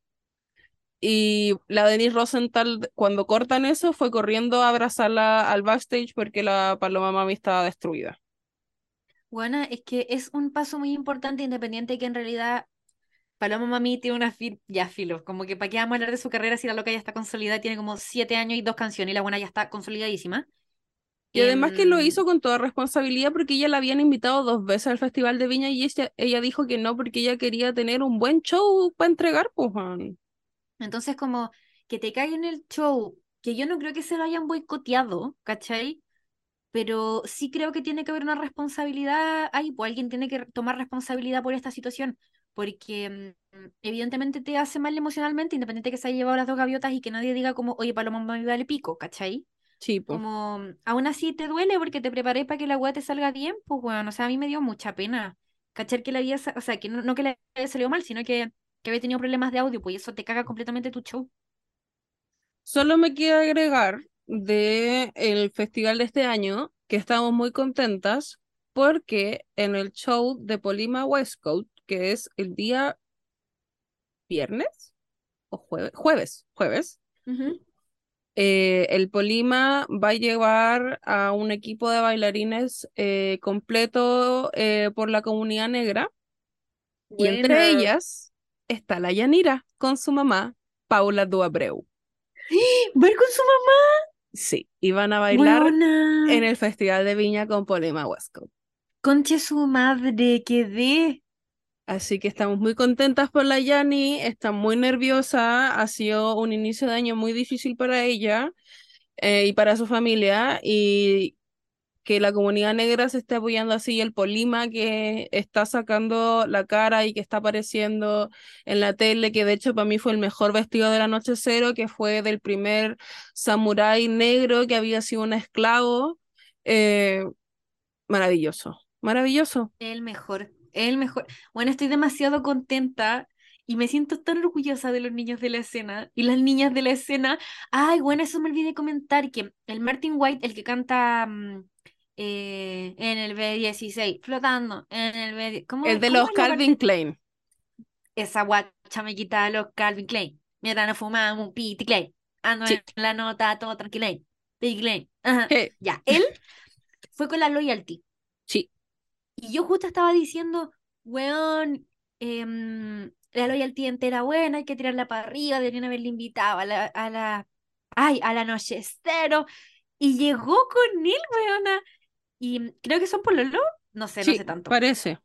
y la Denise Rosenthal, cuando cortan eso, fue corriendo a abrazarla al backstage porque la Paloma Mami estaba destruida. Bueno, es que es un paso muy importante, independiente que en realidad Paloma Mami tiene una ya filo, como que para qué vamos a hablar de su carrera si la loca ya está consolidada, tiene como siete años y dos canciones y la buena ya está consolidadísima. Y además que lo em, hizo con toda responsabilidad porque ella la habían invitado dos veces al Festival de Viña y ella, ella dijo que no porque ella quería tener un buen show para entregar, pues. Entonces, como que te caiga el show, que yo no creo que se lo hayan boicoteado, ¿cachai? Pero sí creo que tiene que haber una responsabilidad ahí, pues alguien tiene que tomar responsabilidad por esta situación, porque mm, evidentemente te hace mal emocionalmente, independiente de que se haya llevado las dos gaviotas y que nadie diga como, oye, Paloma, me vale pico, ¿cachai? Sí, pues. Como, aún así te duele porque te preparé para que la weá te salga bien, pues bueno, o sea, a mí me dio mucha pena. ¿Cachar que la había, o sea, que no, no que le haya salido mal, sino que que había tenido problemas de audio, pues eso te caga completamente tu show. Solo me quiero agregar de el festival de este año que estamos muy contentas porque en el show de Polima Westcoast, que es el día viernes o jueves, jueves, jueves, eh, el Polima va a llevar a un equipo de bailarines eh, completo eh, por la comunidad negra. Y entre ellas está la Yanira con su mamá, Paula Duabreu. ¿Ver con su mamá? Sí, y van a bailar en el Festival de Viña con Polema Huesco. Conche su madre, quedé. Así que estamos muy contentas por la Yani, está muy nerviosa, ha sido un inicio de año muy difícil para ella eh, y para su familia y que la comunidad negra se esté apoyando así, el Polima que está sacando la cara y que está apareciendo en la tele, que de hecho para mí fue el mejor vestido de la noche cero, que fue del primer samurái negro que había sido un esclavo. Eh, maravilloso, maravilloso. El mejor, el mejor. Bueno, estoy demasiado contenta y me siento tan orgullosa de los niños de la escena y las niñas de la escena. Ay, bueno, eso me olvidé comentar que el Martin White, el que canta mm, eh, en el B16, flotando en el B... ¿cómo, el de los Calvin Klein. Esa guacha me quita los Calvin Klein. Mientras no fumamos un piti Klein. Ando en la nota todo tranquila. Piti Klein. Ya, él fue con la loyalty. Sí. Y yo justo estaba diciendo, weón, em, la loyalty entera buena, hay que tirarla para arriba, deberían haberle invitado a la, a la, ay, a la noche cero. Y llegó con él, weona. Y creo que son por Lolo, no sé, no sé tanto. Parece.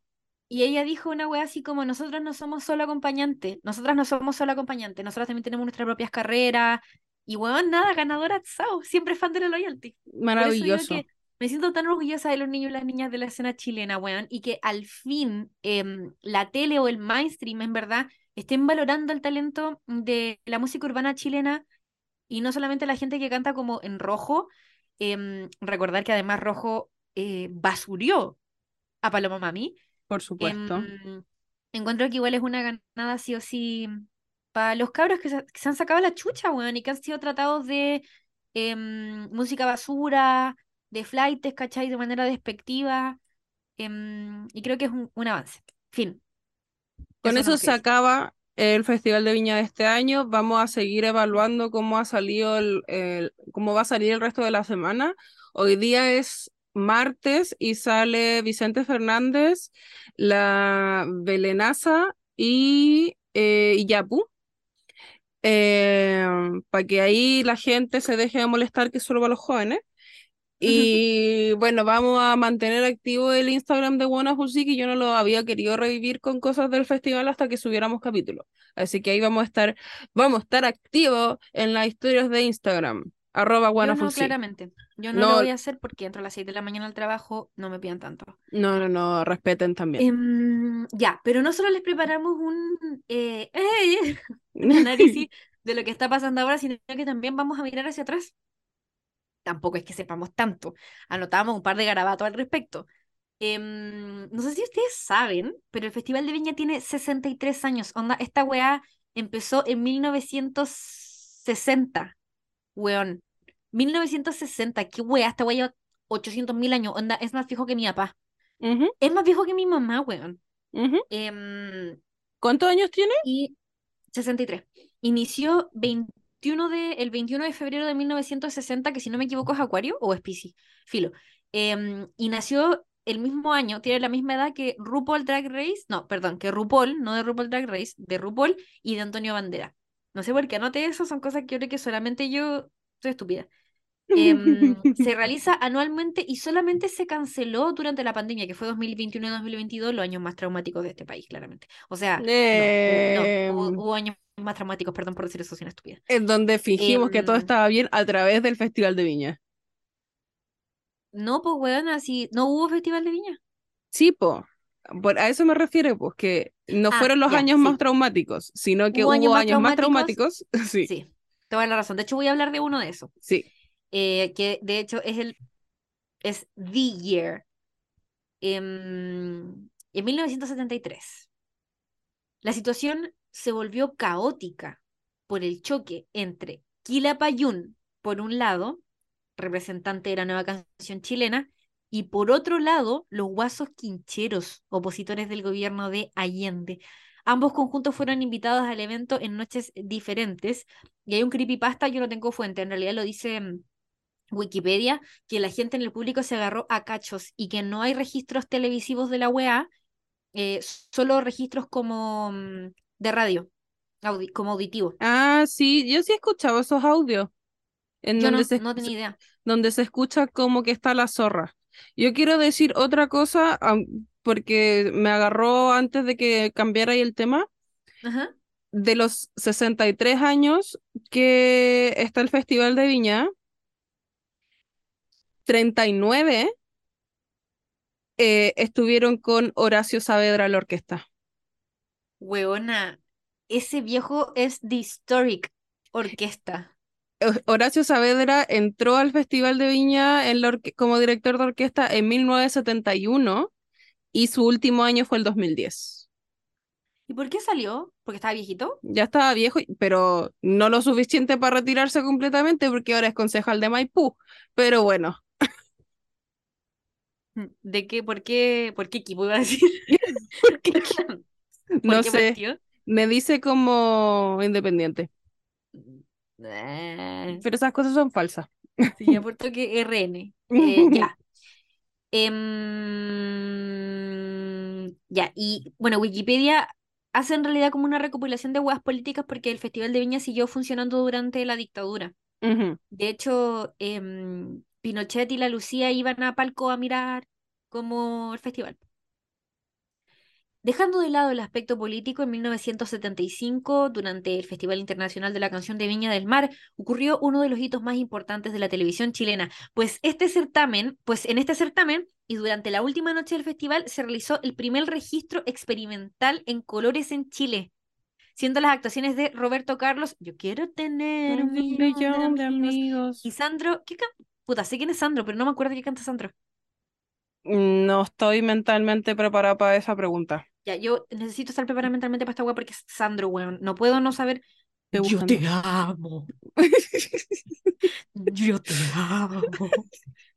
Y ella dijo una wea así como, nosotros no somos solo acompañantes, nosotras no somos solo acompañantes, nosotras también tenemos nuestras propias carreras. Y weón, nada, ganadora Tsao, siempre fan de la loyalty. Maravilloso. Me siento tan orgullosa de los niños y las niñas de la escena chilena, weón, y que al fin em, la tele o el mainstream, en verdad, estén valorando el talento de la música urbana chilena y no solamente la gente que canta como en rojo. Em, recordar que además Rojo eh, basurió a Paloma Mami. Por supuesto. Em, encuentro que igual es una ganada sí o sí para los cabros que se, han sacado la chucha, weón, y que han sido tratados de em, música basura, de flights, ¿cachai? De manera despectiva. Em, y creo que es un, avance. Fin. Con eso, se acaba el Festival de Viña de este año. Vamos a seguir evaluando cómo ha salido el, cómo va a salir el resto de la semana. Hoy día es martes y sale Vicente Fernández, la Belenaza y, eh, Yapu. Eh, para que ahí la gente se deje de molestar que solo va a los jóvenes. Y bueno, vamos a mantener activo el Instagram de Buena que yo no lo había querido revivir con cosas del festival hasta que subiéramos capítulos. Así que ahí vamos a estar, vamos a estar activos en las historias de Instagram. Arroba Yo no, claramente. Yo no, lo voy a hacer porque entro a las 6 de la mañana al trabajo, no me pidan tanto. No, no, no, respeten también. Em, ya, pero no solo les preparamos un, eh, un análisis de lo que está pasando ahora, sino que también vamos a mirar hacia atrás tampoco es que sepamos tanto. Anotamos un par de garabatos al respecto. Em, no sé si ustedes saben, pero el Festival de Viña tiene 63 años. Onda, esta weá empezó en 1960. Weón. 1960. ¿Qué weá? Esta weá lleva 800 mil años. Onda, es más viejo que mi papá. Es más viejo que mi mamá, weón. Em, ¿Cuántos años tiene? Y 63. Inició 20 de, el 21 de febrero de 1960, que si no me equivoco es Acuario o es Piscis, filo. Em, y nació el mismo año, tiene la misma edad que RuPaul Drag Race, no, perdón, que RuPaul, no de RuPaul Drag Race, de RuPaul y de Antonio Bandera. No sé por qué anoté eso, son cosas que yo creo que solamente yo soy estúpida. Em, se realiza anualmente y solamente se canceló durante la pandemia, que fue 2021 y 2022, los años más traumáticos de este país, claramente. O sea, no, em. hubo, años más traumáticos, perdón por decir eso, sin estúpida. En donde fingimos que todo em. estaba bien a través del Festival de Viña. No, pues, weón, así, ¿no hubo Festival de Viña? Sí, pues. a eso me refiero, pues que no ah, fueron los años más traumáticos, sino que hubo, años, más traumáticos. sí. sí, toda la razón. De hecho, voy a hablar de uno de esos. Sí. Eh, que de hecho es el es The Year. Em, en 1973. La situación se volvió caótica por el choque entre Quilapayún, por un lado, representante de la nueva canción chilena, y por otro lado, los guasos quincheros, opositores del gobierno de Allende. Ambos conjuntos fueron invitados al evento en noches diferentes, y hay un creepypasta, yo no tengo fuente, en realidad lo dice mm, Wikipedia, que la gente en el público se agarró a cachos y que no hay registros televisivos de la UEA, eh, solo registros como mm, de radio, como auditivo. Ah, sí, yo sí he escuchado esos audios. En yo donde no, se, no tenía idea. Donde se escucha como que está la zorra. Yo quiero decir otra cosa, porque me agarró antes de que cambiara el tema. De los 63 años que está el Festival de Viña, 39 eh, estuvieron con Horacio Saavedra la orquesta. Weona, ese viejo es The Historic Orquesta. Horacio Saavedra entró al Festival de Viña como director de orquesta en 1971 y su último año fue el 2010. ¿Y por qué salió? ¿Porque estaba viejito? Ya estaba viejo, pero no lo suficiente para retirarse completamente porque ahora es concejal de Maipú. Pero bueno. ¿De qué? ¿Por qué? ¿Por qué equipo iba a decir? no sé. Me dice como independiente. Pero esas cosas son falsas. Sí, aporto que RN. Eh, ya. Em, ya, y bueno, Wikipedia hace en realidad como una recopilación de huevas políticas porque el Festival de Viña siguió funcionando durante la dictadura. De hecho, em, Pinochet y la Lucía iban a palco a mirar como el festival. Dejando de lado el aspecto político, en 1975, durante el Festival Internacional de la Canción de Viña del Mar, ocurrió uno de los hitos más importantes de la televisión chilena, pues este certamen, pues en este certamen y durante la última noche del festival se realizó el primer registro experimental en colores en Chile, siendo las actuaciones de Roberto Carlos, Yo quiero tener un millón de amigos, y Sandro, ¿qué puta, sé quién es Sandro, pero no me acuerdo qué canta Sandro. No estoy mentalmente preparada para esa pregunta. Ya, yo necesito estar preparada mentalmente para esta weá porque es Sandro, weón. No puedo no saber. Yo te amo. yo te amo.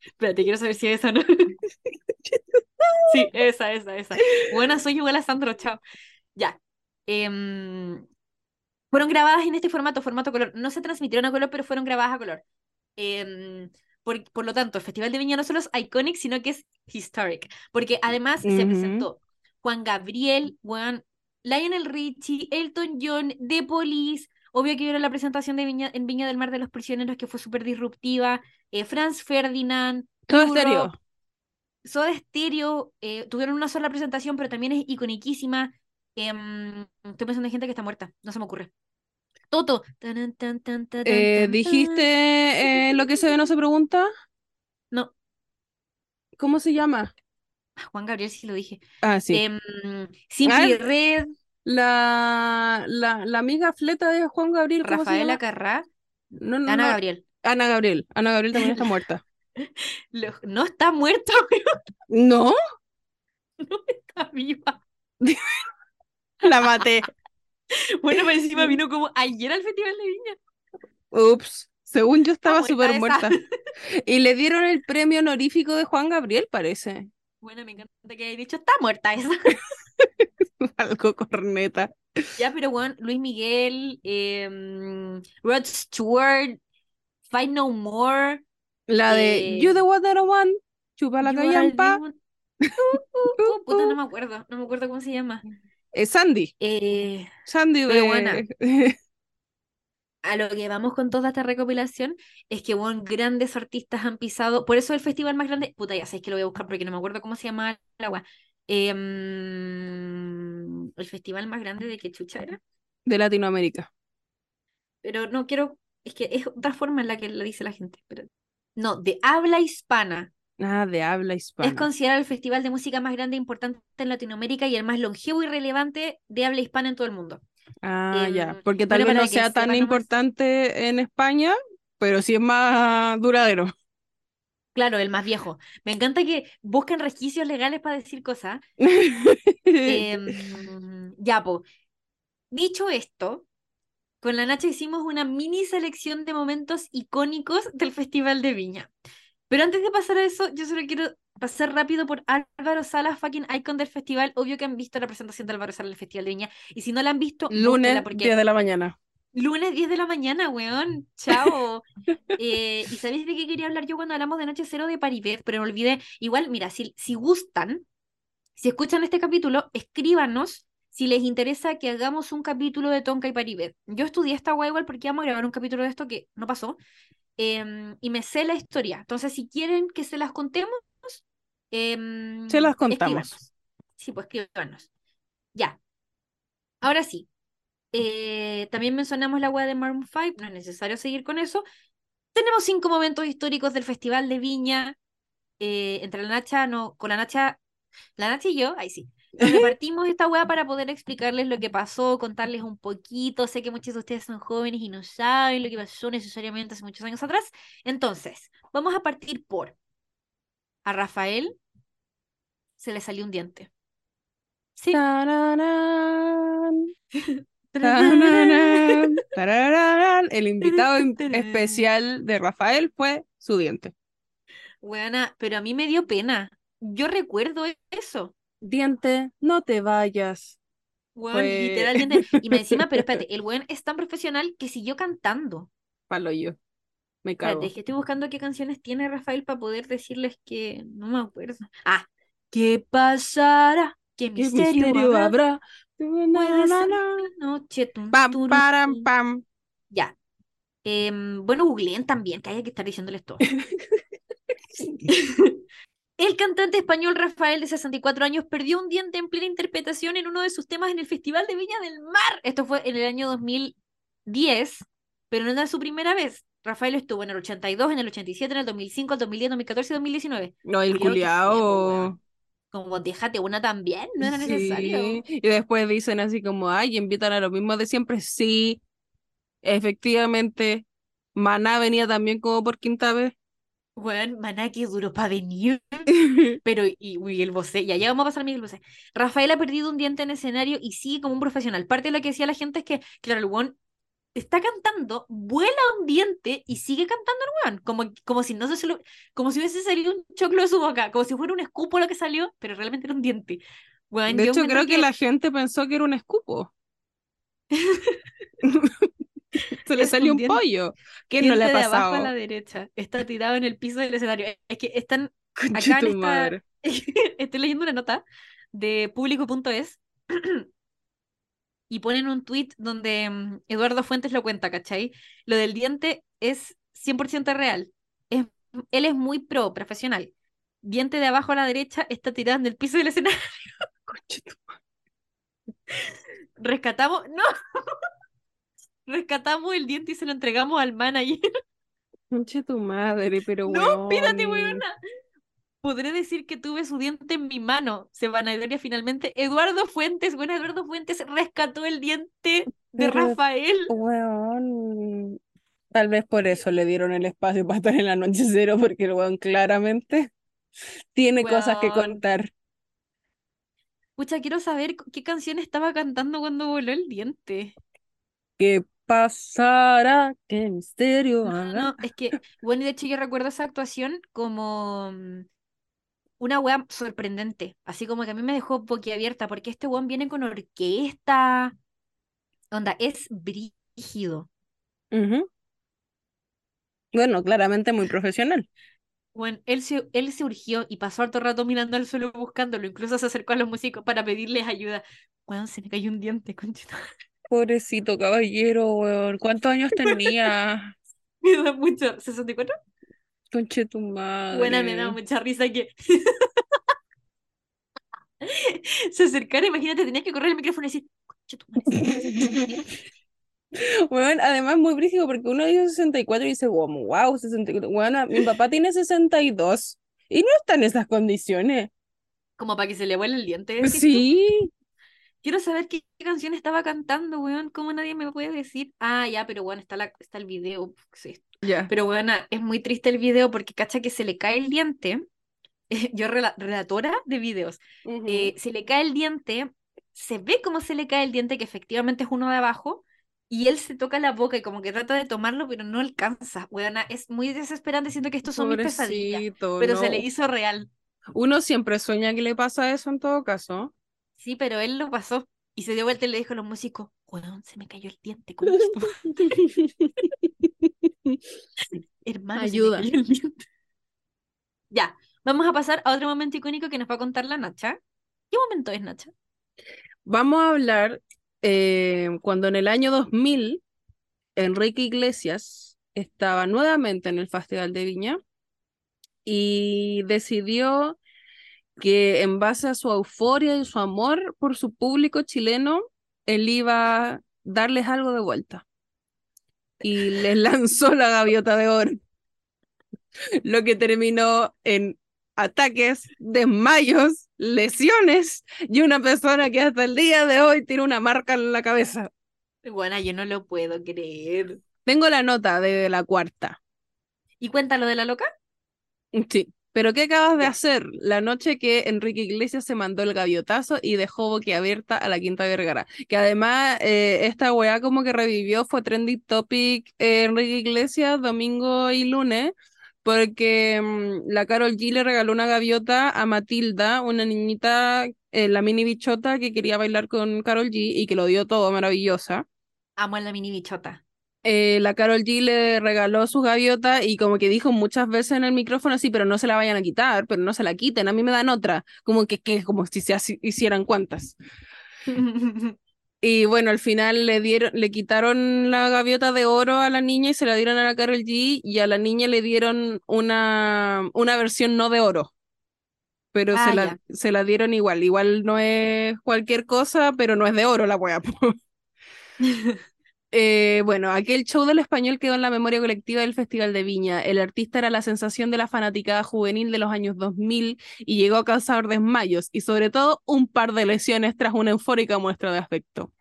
Espérate, quiero saber si es esa no. sí, esa, esa, esa. Buena, soy igual a Sandro, chao. Ya. Em, fueron grabadas en este formato, formato color. No se transmitieron a color, pero fueron grabadas a color. Eh, por, por, lo tanto, el Festival de Viña no solo es iconic, sino que es historic. Porque además se presentó Juan Gabriel, Juan, Lionel Richie, Elton John, The Police. Obvio que vieron la presentación de Viña, en Viña del Mar de los Prisioneros, que fue súper disruptiva. Eh, Franz Ferdinand. Todo Stereo. Soda Stereo. Eh, tuvieron una sola presentación, pero también es iconiquísima. Em, estoy pensando en gente que está muerta. No se me ocurre. Toto. Eh, ¿Dijiste lo que se ve no se pregunta? No. ¿Cómo se llama? Juan Gabriel sí lo dije. Ah, sí. Em, Simple Red. La, la, la, amiga fleta de Juan Gabriel. Rafaela Carrá. No, no, Ana Gabriel. Ana Gabriel. Ana Gabriel también está muerta. no está muerta, ¿No? No está viva. la maté. bueno, por encima vino como ayer al Festival de Viña. Ups. Según yo estaba súper muerta. Y le dieron el premio honorífico de Juan Gabriel, parece. Bueno, me encanta que haya dicho, está muerta esa. Algo corneta. Ya, pero bueno, Luis Miguel, eh, Rod Stewart, Fight No More. La de eh, You the Water One, Chupa la callampa. Uh, uh, uh, puta, no me acuerdo, no me acuerdo cómo se llama. Eh, Sandy. Eh, Sandy de... A lo que vamos con toda esta recopilación es que bueno, grandes artistas han pisado, por eso el festival más grande, puta, ya sabéis que lo voy a buscar porque no me acuerdo cómo se llama el agua. Em, el festival más grande de que chucha era. De Latinoamérica. Pero no quiero, es que es otra forma en la que lo dice la gente. Pero... No, de habla hispana. Ah, de habla hispana. Es considerado el festival de música más grande e importante en Latinoamérica y el más longevo y relevante de habla hispana en todo el mundo. Ah, ya, em, porque tal vez no sea tan importante en España, pero sí es más duradero. Claro, el más viejo. Me encanta que busquen resquicios legales para decir cosas. Em, ya, pues. Dicho esto, con la Nacha hicimos una mini selección de momentos icónicos del Festival de Viña. Pero antes de pasar a eso, yo solo quiero pasar rápido por Álvaro Salas, fucking icon del festival. Obvio que han visto la presentación de Álvaro Salas en el Festival de Viña. Y si no la han visto, lunes, porque... 10 de la mañana. Lunes 10 de la mañana, weón. Chao. Eh, ¿Y sabéis de qué quería hablar yo cuando hablamos de Noche Cero de Paribet? Pero no olvidé. Igual, mira, si, si gustan, si escuchan este capítulo, escríbanos si les interesa que hagamos un capítulo de Tonka y Paribet. Yo estudié esta guay igual porque vamos a grabar un capítulo de esto que no pasó. Em, y me sé la historia. Entonces, si quieren que se las contemos, em, se las contamos. Sí, pues escríbanos. Ya. Ahora sí. Eh, también mencionamos la web de Maroon 5, no es necesario seguir con eso. Tenemos cinco momentos históricos del Festival de Viña. Eh, entre la Nacha, no, con la Nacha, la Nacha y yo, ahí sí. Repartimos esta weá para poder explicarles lo que pasó, contarles un poquito. Sé que muchos de ustedes son jóvenes y no saben lo que pasó necesariamente hace muchos años atrás. Entonces, vamos a partir por. A Rafael se le salió un diente. Sí. El invitado especial de Rafael fue su diente. Buena, pero a mí me dio pena. Yo recuerdo eso diente, no te vayas. Bueno, literalmente. Y me encima, pero espérate, el buen es tan profesional que siguió cantando. Palo yo. Me cago. Espérate, estoy buscando qué canciones tiene Rafael para poder decirles que no me acuerdo. Ah, ¿qué pasará? ¿Qué misterio, habrá? noche, pam, pam. Ya. Eh, bueno, googleen también, que haya que estar diciéndoles todo. El cantante español Rafael, de 64 años, perdió un diente en plena interpretación en uno de sus temas en el Festival de Viña del Mar. Esto fue en el año 2010, pero no era su primera vez. Rafael estuvo en el 82, en el 87, en el 2005, el 2010, 2014 y 2019. No, el culiao. Como déjate una también, no era necesario. Y después dicen así como, ay, invitan a lo mismo de siempre. Sí, efectivamente, Maná venía también como por quinta vez. Bueno, Maná, qué duro para venir. Pero, y Miguel Bosé, ya, ya vamos a pasar a Miguel Bosé. Rafael ha perdido un diente en escenario y sigue como un profesional. Parte de lo que decía la gente es que, claro, el weón está cantando, vuela un diente y sigue cantando el weón. Como, como si no se como si hubiese salido un choclo de su boca, como si fuera un escupo lo que salió, pero realmente era un diente. de hecho, creo que... la gente pensó que era un escupo. Se le salió un, pollo. ¿Qué no le ha pasado? De abajo a la derecha. Está tirado en el piso del escenario. Es que están acá en esta... Estoy leyendo una nota de público.es y ponen un tweet donde mm, Eduardo Fuentes lo cuenta, ¿cachai? Lo del diente es 100% real. Es, él es muy pro, profesional. Diente de abajo a la derecha está tirado en el piso del escenario. Rescatamos, no, rescatamos el diente y se lo entregamos al manager. Conche tu madre, pero No, pídate, weona. Podré decir que tuve su diente en mi mano, se vanagloria finalmente. Eduardo Fuentes, bueno, Eduardo Fuentes rescató el diente de Rafael. Weón. Tal vez por eso le dieron el espacio para estar en la noche cero, porque el weón claramente tiene cosas que contar. Pucha, quiero saber qué canción estaba cantando cuando voló el diente. ¿Qué pasará? ¿Qué misterio? No, no, es que, bueno, y de hecho yo recuerdo esa actuación como mm, una wea sorprendente, así como que a mí me dejó boquiabierta, porque este weón viene con orquesta, onda, es brígido. Bueno, claramente muy profesional. Bueno, él se, él se urgió y pasó harto rato mirando al suelo buscándolo, incluso se acercó a los músicos para pedirles ayuda. Weón, se me cayó un diente, conchito. Pobrecito caballero, weón. ¿Cuántos años tenía? me da mucho. ¿64? Conche tu madre. Buena, me da mucha risa que. se acercara, imagínate, tenías que correr el micrófono y decir, conche tu madre. Bueno, además muy brígido porque uno dice 64 y dice, wow, wow 64. Bueno, mi papá tiene 62 y no está en esas condiciones. Como para que se le vuele el diente. Sí. Quiero saber qué, canción estaba cantando, weón. ¿Cómo nadie me puede decir? Ah, ya, pero bueno, está, la, está el video. Ya. Pero bueno, es muy triste el video porque cacha que se le cae el diente. yo, relatora de videos, eh, se le cae el diente, se ve cómo se le cae el diente, que efectivamente es uno de abajo, y él se toca la boca y como que trata de tomarlo, pero no alcanza. Weona, es muy desesperante, siento que estos son mis pesadillas. Pero se le hizo real. Uno siempre sueña que le pasa eso en todo caso. Sí, pero él lo pasó. Y se dio vuelta y le dijo a los músicos, weón, se me cayó el diente con Hermano, ayuda. Ya, vamos a pasar a otro momento icónico que nos va a contar la Nacha. ¿Qué momento es, Nacha? Vamos a hablar eh, cuando en el año 2000 Enrique Iglesias estaba nuevamente en el Festival de Viña y decidió que en base a su euforia y su amor por su público chileno, él iba a darles algo de vuelta. Y les lanzó la gaviota de oro, lo que terminó en ataques, desmayos, lesiones y una persona que hasta el día de hoy tiene una marca en la cabeza. Bueno, yo no lo puedo creer. Tengo la nota de la cuarta. ¿Y cuéntalo de la loca? Sí. Pero ¿qué acabas de hacer la noche que Enrique Iglesias se mandó el gaviotazo y dejó boquiabierta a la Quinta Vergara? Que además eh, esta weá como que revivió, fue trending topic eh, Enrique Iglesias domingo y lunes, porque mm, la Carol G le regaló una gaviota a Matilda, una niñita, eh, la mini bichota que quería bailar con Carol G y que lo dio todo maravillosa. Amo a la mini bichota. Eh, la Carol G le regaló su gaviota y como que dijo muchas veces en el micrófono así, pero no se la vayan a quitar, pero no se la quiten, a mí me dan otra, como que, que como si se hicieran cuantas. y bueno, al final le dieron, le quitaron la gaviota de oro a la niña y se la dieron a la Carol G y a la niña le dieron una, una versión no de oro. pero Ah, se, la, se la dieron igual. Igual no es cualquier cosa, pero no es de oro la wea. Eh, bueno, aquel show del español quedó en la memoria colectiva del Festival de Viña. El artista era la sensación de la fanaticada juvenil de los años 2000 y llegó a causar desmayos y sobre todo un par de lesiones tras una eufórica muestra de afecto.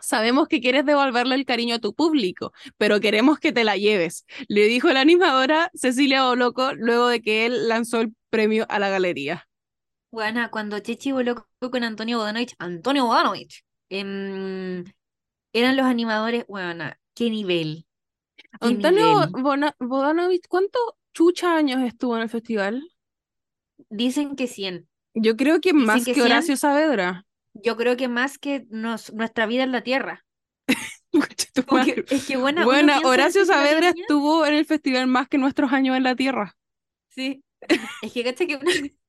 Sabemos que quieres devolverle el cariño a tu público, pero queremos que te la lleves, le dijo la animadora Cecilia Boloco luego de que él lanzó el premio a la galería. Bueno, cuando Chechi voló con Antonio Bodanovich, Antonio Bodanovich, em, eran los animadores, bueno, qué nivel, qué Antonio nivel. Bodanovich, ¿cuántos chucha años estuvo en el festival? Dicen que 100. Yo creo que Dicen más que que 100. Horacio Saavedra. Yo creo que más que nos- nuestra vida en la Tierra. Es que buena, Bueno, Horacio Saavedra estuvo en el festival más que nuestros años en la Tierra. Sí. Es que cacha que uno...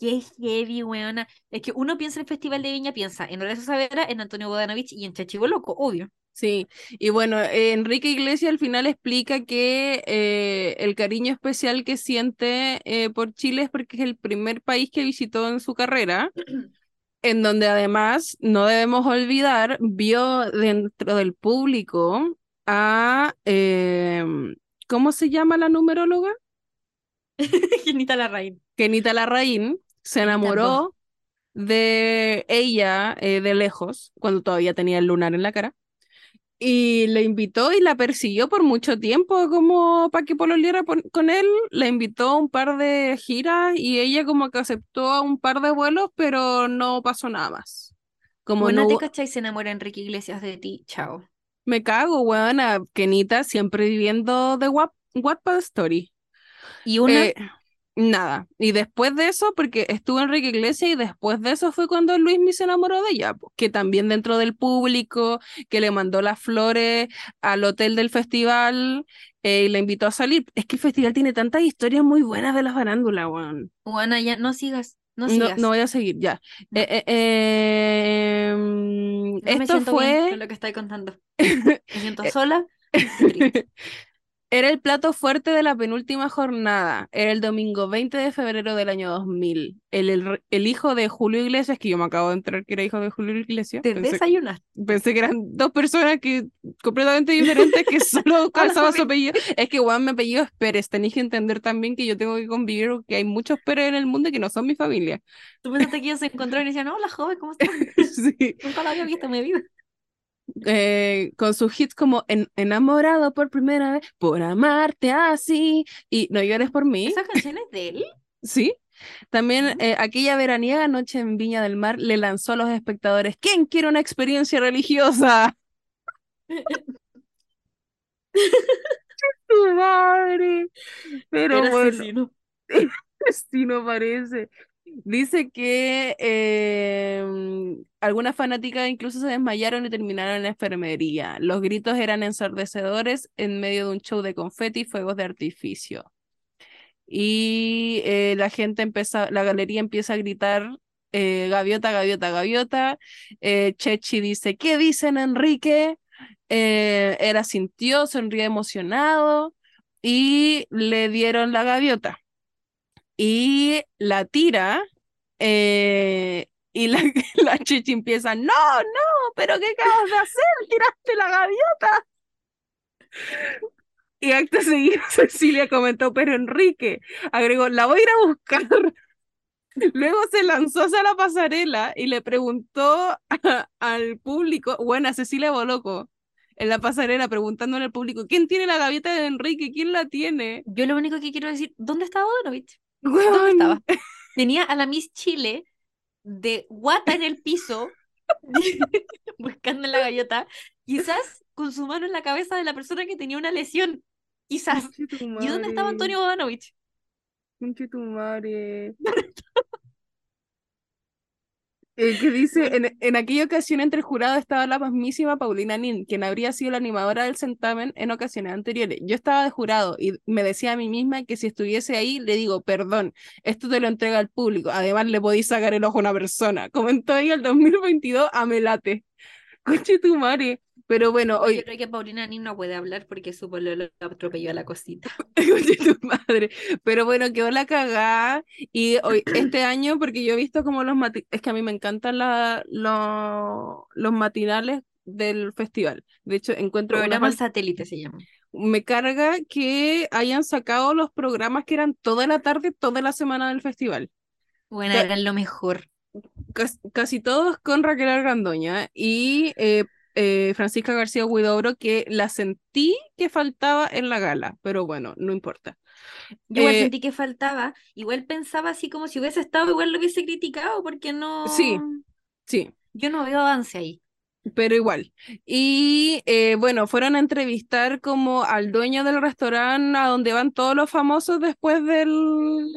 Qué heavy, weona. Es que uno piensa en el Festival de Viña, piensa en Horacio Saavedra, en Antonio Bodanovich y en Chachivo Loco, obvio. Sí, y bueno, eh, Enrique Iglesias al final explica que eh, el cariño especial que siente eh, por Chile es porque es el primer país que visitó en su carrera, en donde además, no debemos olvidar, vio dentro del público a, eh, ¿cómo se llama la numeróloga? Genita Larraín. Kenita Larraín se enamoró de ella eh, de lejos, cuando todavía tenía el lunar en la cara, y le invitó y la persiguió por mucho tiempo como para que pololeara pon- con él, le invitó a un par de giras y ella como que aceptó a un par de vuelos, pero no pasó nada más. Como Bueno, no te cachai, se enamora Enrique Iglesias de ti. Chao. me cago, weona, Kenita siempre viviendo de Watt- Wattpad Story. Y una, Eh, nada. Y después de eso, porque estuvo Enrique Iglesias y después de eso fue cuando Luismi se enamoró de ella, que también dentro del público, que le mandó las flores al hotel del festival eh, y la invitó a salir. Es que el festival tiene tantas historias muy buenas de la farándula, weón. Juana, ya no sigas, no No, sigas. no voy a seguir, ya. No. Eh, eh, mm, No me esto siento bien fue... con lo que estáis contando. Me siento sola. Era el plato fuerte de la penúltima jornada. Era el domingo 20 de febrero del año 2000. El, el, el hijo de Julio Iglesias, que yo me acabo de enterar que era hijo de Julio Iglesias. Te Pensé, desayunaste. pensé que eran dos personas que completamente diferentes que solo calzaba su apellido. Es que Juan mi apellido es Pérez. Tenéis que entender también que yo tengo que convivir, que hay muchos Pérez en el mundo que no son mi familia. Tú pensaste que ellos se encontraron y decían, hola joven, ¿cómo estás? Sí. Nunca la había visto en mi vida. Eh, con sus hits como en- Enamorado por primera vez, por amarte así, y No llores por mí, ¿Esa canción es de él? ¿sí? También eh, aquella veraniega noche en Viña del Mar le lanzó a los espectadores, ¿quién quiere una experiencia religiosa? ¡Tu madre! Pero Era bueno, asesino. sí no parece. Dice que eh, algunas fanáticas incluso se desmayaron y terminaron en la enfermería. Los gritos eran ensordecedores en medio de un show de confeti y fuegos de artificio. Y eh, la gente empieza, la galería empieza a gritar eh, gaviota, gaviota, gaviota. Eh, Chechi dice, ¿qué dicen Enrique? Era sintió, sonríe emocionado y le dieron la gaviota y la tira eh, y la, la empieza, no, no, pero ¿qué acabas de hacer? Tiraste la gaviota. Y acto seguido Cecilia comentó, pero Enrique agregó, la voy a ir a buscar. Luego se lanzó hacia la pasarela y le preguntó al público, bueno, a Cecilia Boloco, en la pasarela preguntándole al público, ¿quién tiene la gaviota de Enrique? ¿Quién la tiene? Yo lo único que quiero decir, ¿dónde estaba ¿Dónde estaba? Tenía a la Miss Chile de guata en el piso, buscando la gaviota, quizás con su mano en la cabeza de la persona que tenía una lesión. Quizás. ¿Y dónde estaba Antonio Bodanovich? Conche tu madre. Eh, que dice, en, en aquella ocasión entre el jurado estaba la mismísima Paulina Nin, quien habría sido la animadora del certamen en ocasiones anteriores. Yo estaba de jurado y me decía a mí misma que si estuviese ahí, le digo, perdón, esto te lo entrega al público, además le podéis sacar el ojo a una persona. Comentó ella el 2022 a Melate. Conche tu madre. Pero bueno, hoy... Yo creo que Paulina ni no puede hablar porque su lo atropelló a la cosita. tu madre. Pero bueno, quedó la cagada. Y hoy, este año, porque yo he visto como los es que a mí me encantan la, los matinales del festival. De hecho, encuentro... Programa satélite se llama. Me carga que hayan sacado los programas que eran toda la tarde, toda la semana del festival. Bueno, eran lo mejor. Casi, todos con Raquel Argandoña y eh, eh, Francisca García Huidobro, que la sentí que faltaba en la gala, pero bueno, no importa. Yo igual eh, sentí que faltaba, igual pensaba así como si hubiese estado, igual lo hubiese criticado, porque no. Sí, sí. Yo no veo avance ahí. Pero igual. Y eh, bueno, fueron a entrevistar como al dueño del restaurante a donde van todos los famosos después del,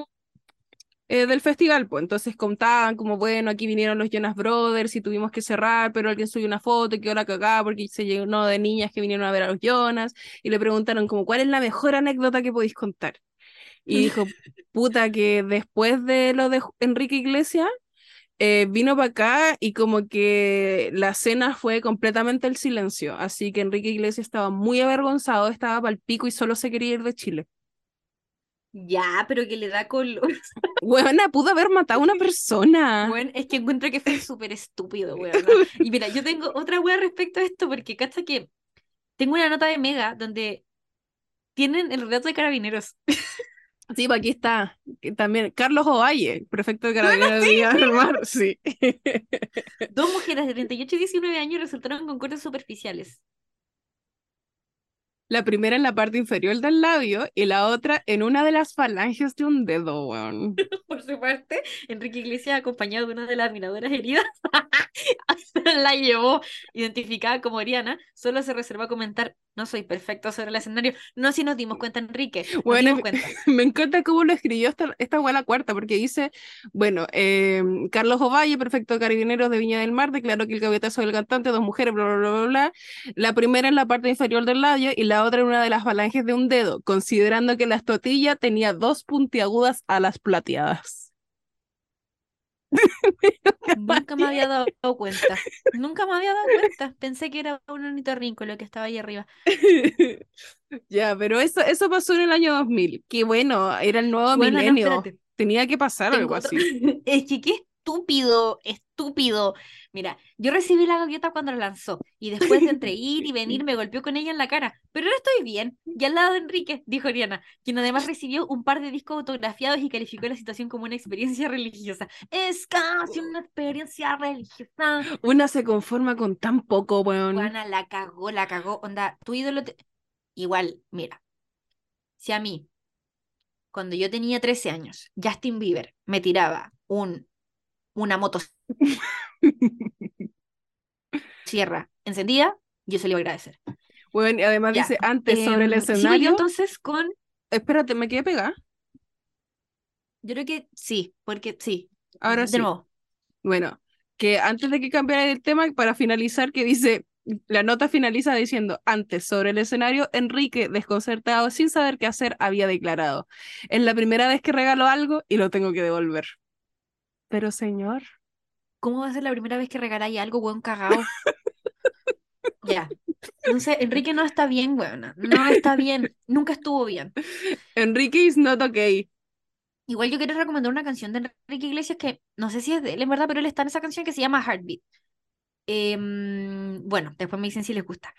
eh, del festival, pues entonces contaban como, bueno, aquí vinieron los Jonas Brothers y tuvimos que cerrar, pero alguien subió una foto y quedó la cagada porque se llenó de niñas que vinieron a ver a los Jonas y le preguntaron como, ¿cuál es la mejor anécdota que podéis contar? Y dijo, puta, que después de lo de Enrique Iglesias, eh, vino para acá y como que la cena fue completamente el silencio, así que Enrique Iglesias estaba muy avergonzado, estaba para el pico y solo se quería ir de Chile. Ya, pero que le da color. Buena, pudo haber matado a una persona. Bueno, es que encuentro que fue súper estúpido, weón. Y mira, yo tengo otra wea respecto a esto, porque cacha que tengo una nota de Mega donde tienen el relato de carabineros. Sí, pues aquí está. También Carlos Ovalle, prefecto de Carabineros de Mar. Sí. Dos mujeres de 38 y 19 años resultaron con cortes superficiales. La primera en la parte inferior del labio y la otra en una de las falanges de un dedo. Por su parte, Enrique Iglesias, acompañado de una de las admiradoras heridas, la llevó identificada como Ariana, solo se reservó a comentar no soy perfecto sobre el escenario. No si nos dimos cuenta, Enrique. bueno, me encanta cómo lo escribió esta, esta la cuarta, porque dice, bueno, em, Carlos Ovalle, perfecto carabineros de Viña del Mar, declaró que el gavetazo del cantante, dos mujeres, bla, bla, bla, bla, La primera en la parte inferior del labio y la otra en una de las falanges de un dedo, considerando que la estotilla tenía dos puntiagudas alas plateadas. Nunca me había dado cuenta. Nunca me había dado cuenta. Pensé que era un ornitorrinco lo que estaba ahí arriba. ya, pero eso, eso pasó en el año 2000. Que bueno, era el nuevo milenio. Tenía que pasar algo así. Es que qué estúpido, estúpido. Mira, yo recibí la gaviota cuando la lanzó y después de entre ir y venir me golpeó con ella en la cara. Pero ahora estoy bien. Y al lado de Enrique, dijo Oriana, quien además recibió un par de discos autografiados y calificó la situación como una experiencia religiosa. Es casi una experiencia religiosa. Una se conforma con tan poco, weón. Juana la cagó, la cagó. Onda, tu ídolo. Igual, mira. Si a mí, cuando yo tenía 13 años, Justin Bieber me tiraba un una moto sierra encendida, yo se lo iba a agradecer. Bueno, y además dice antes sobre el em, escenario. entonces con. Espérate, ¿me quedé pegada? Yo creo que sí, porque sí. Ahora sí. Bueno, que antes de que cambiara el tema, para finalizar, que dice, la nota finaliza diciendo, antes sobre el escenario, Enrique, desconcertado, sin saber qué hacer, había declarado, es la primera vez que regalo algo y lo tengo que devolver. Pero señor. ¿Cómo va a ser la primera vez que regaláis algo, weón, cagado? ya. No sé, Enrique no está bien, weón. No está bien. Nunca estuvo bien. Enrique is not okay. Igual yo quiero recomendar una canción de Enrique Iglesias que no sé si es de él, en verdad, pero él está en esa canción que se llama Heartbeat. Em, bueno, después me dicen si les gusta.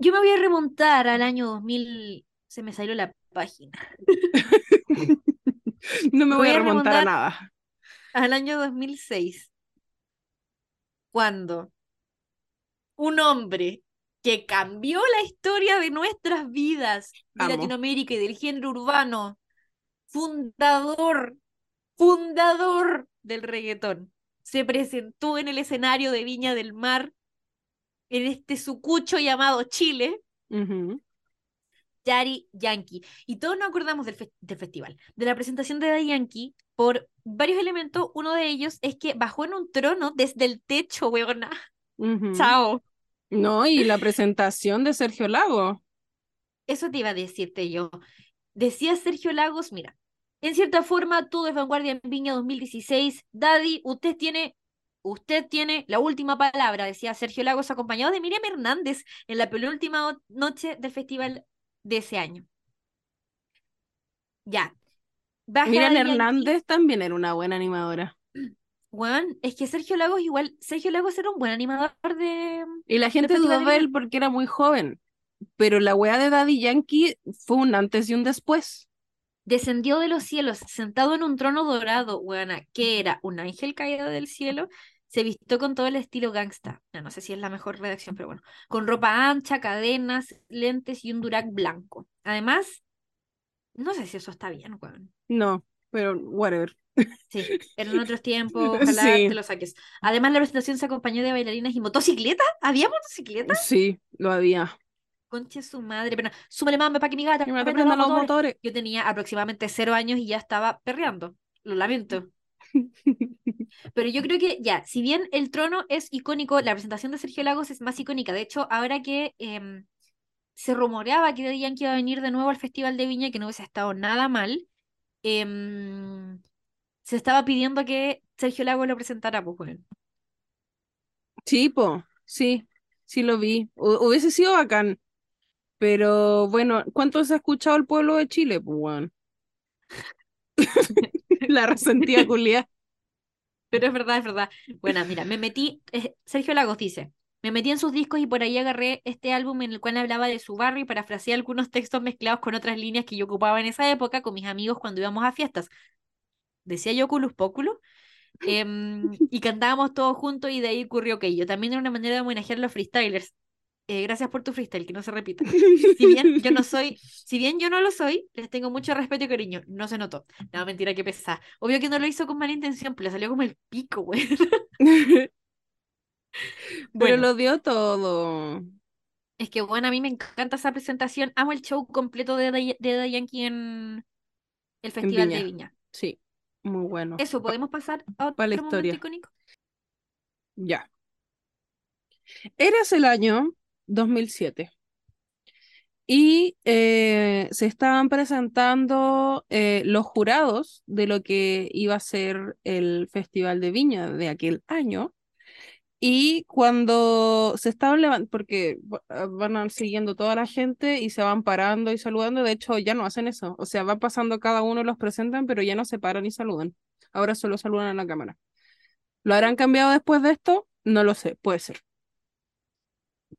Yo me voy a remontar al año 2000. Se me salió la página. no me voy, a remontar a nada al año 2006, cuando un hombre que cambió la historia de nuestras vidas, de Latinoamérica y del género urbano, fundador, fundador del reggaetón, se presentó en el escenario de Viña del Mar, en este sucucho llamado Chile, Daddy Yankee. Y todos nos acordamos del, festival, de la presentación de Daddy Yankee por varios elementos. Uno de ellos es que bajó en un trono desde el techo, weona. Chao. No, y la presentación de Sergio Lago. Eso te iba a decirte yo. Decía Sergio Lagos, mira, en cierta forma todo es vanguardia en Viña 2016. Daddy, usted tiene usted tiene la última palabra, decía Sergio Lagos, acompañado de Miriam Hernández en la penúltima noche del festival de ese año. Ya. Miriam Hernández también era una buena animadora. Bueno, es que Sergio Lagos igual, Sergio Lagos era un buen animador de... Y la gente dudó de él porque era muy joven, pero la weá de Daddy Yankee fue un antes y un después. Descendió de los cielos, sentado en un trono dorado, weana, que era un ángel caído del cielo, se vistió con todo el estilo gangsta. No, sé si es la mejor redacción, pero bueno. Con ropa ancha, cadenas, lentes y un durac blanco. Además, no sé si eso está bien, weón. No, pero whatever. Sí, eran otros tiempos, ojalá te lo saques. Además, la presentación se acompañó de bailarinas y motocicleta. ¿Había motocicleta? Sí, lo había. Conche su madre, pero súmale más para que mi gata me los motores. Yo tenía aproximadamente cero años y ya estaba perreando. Lo lamento. Pero yo creo que ya, si bien el trono es icónico, la presentación de Sergio Lagos es más icónica. De hecho, ahora que em, se rumoreaba que Daddy Yankee iba a venir de nuevo al Festival de Viña, que no hubiese estado nada mal, em, se estaba pidiendo que Sergio Lagos lo presentara, pues bueno. Sí, sí, sí lo vi. hubiese sido bacán. Pero bueno, ¿cuánto se ha escuchado el pueblo de Chile? Pues bueno. La resentía culia. Pero es verdad, es verdad. Bueno, mira, me metí, eh, Sergio Lagos dice, me metí en sus discos y por ahí agarré este álbum en el cual hablaba de su barrio y parafraseé algunos textos mezclados con otras líneas que yo ocupaba en esa época con mis amigos cuando íbamos a fiestas decía yo Culus Póculo, em, y cantábamos todos juntos y de ahí ocurrió que yo también era una manera de homenajear a los freestylers. Eh, gracias por tu freestyle, que no se repita. Si bien yo no soy, si bien yo no lo soy, les tengo mucho respeto y cariño. No se notó. No, mentira, qué pesa. Obvio que no lo hizo con mala intención, pero le salió como el pico, güey. pero lo dio todo. Es que bueno, a mí me encanta esa presentación. Amo el show completo de de Yankee en el Festival de Viña. Sí. Muy bueno. Eso, ¿podemos pasar a otro momento icónico? Ya. Eras el año 2007 y eh, se estaban presentando eh, los jurados de lo que iba a ser el Festival de Viña de aquel año y cuando se estaban levantando, porque ah, van siguiendo toda la gente y se van parando y saludando, de hecho ya no hacen eso, o sea, va pasando cada uno, los presentan, pero ya no se paran y saludan, ahora solo saludan a la cámara. ¿Lo harán cambiado después de esto? No lo sé, puede ser.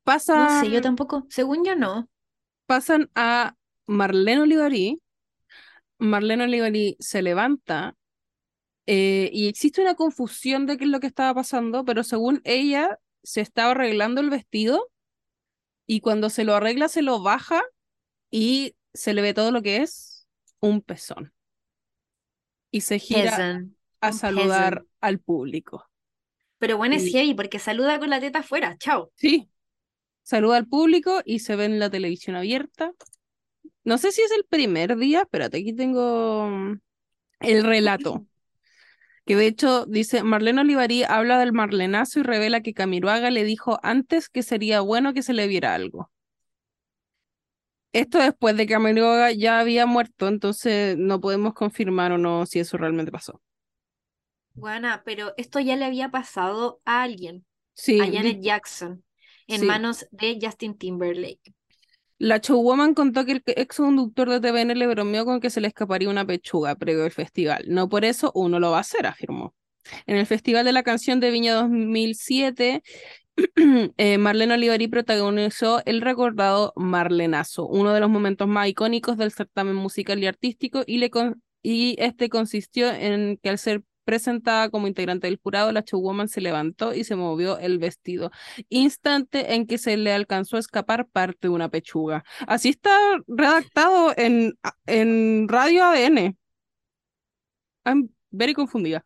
Pasan, no sé, yo tampoco, según yo no. Pasan a Marlene Olivari, Marlene Olivari se levanta eh, y existe una confusión de qué es lo que estaba pasando, pero según ella se estaba arreglando el vestido y cuando se lo arregla se lo baja y se le ve todo lo que es un pezón. Y se gira a saludar al público. Pero bueno, es heavy porque saluda con la teta afuera. Chao. Sí. Saluda al público y se ve en la televisión abierta. No sé si es el primer día, espérate, aquí tengo mm, el relato que de hecho dice, Marlene Olivarí habla del marlenazo y revela que Camiroaga le dijo antes que sería bueno que se le viera algo. Esto después de que Camiroaga ya había muerto, entonces no podemos confirmar o no si eso realmente pasó. Buena, pero esto ya le había pasado a alguien, a Janet Jackson, en manos de Justin Timberlake. La showwoman contó que el ex conductor de TVN le bromeó con que se le escaparía una pechuga previo al festival. No por eso uno lo va a hacer, afirmó. En el Festival de la Canción de Viña 2007, eh, Marlene Olivari protagonizó el recordado Marlenazo, uno de los momentos más icónicos del certamen musical y artístico, y, y este consistió en que al ser presentada como integrante del jurado, la showwoman se levantó y se movió el vestido, instante en que se le alcanzó a escapar parte de una pechuga. Así está redactado en, en Radio ADN. I'm very confundida.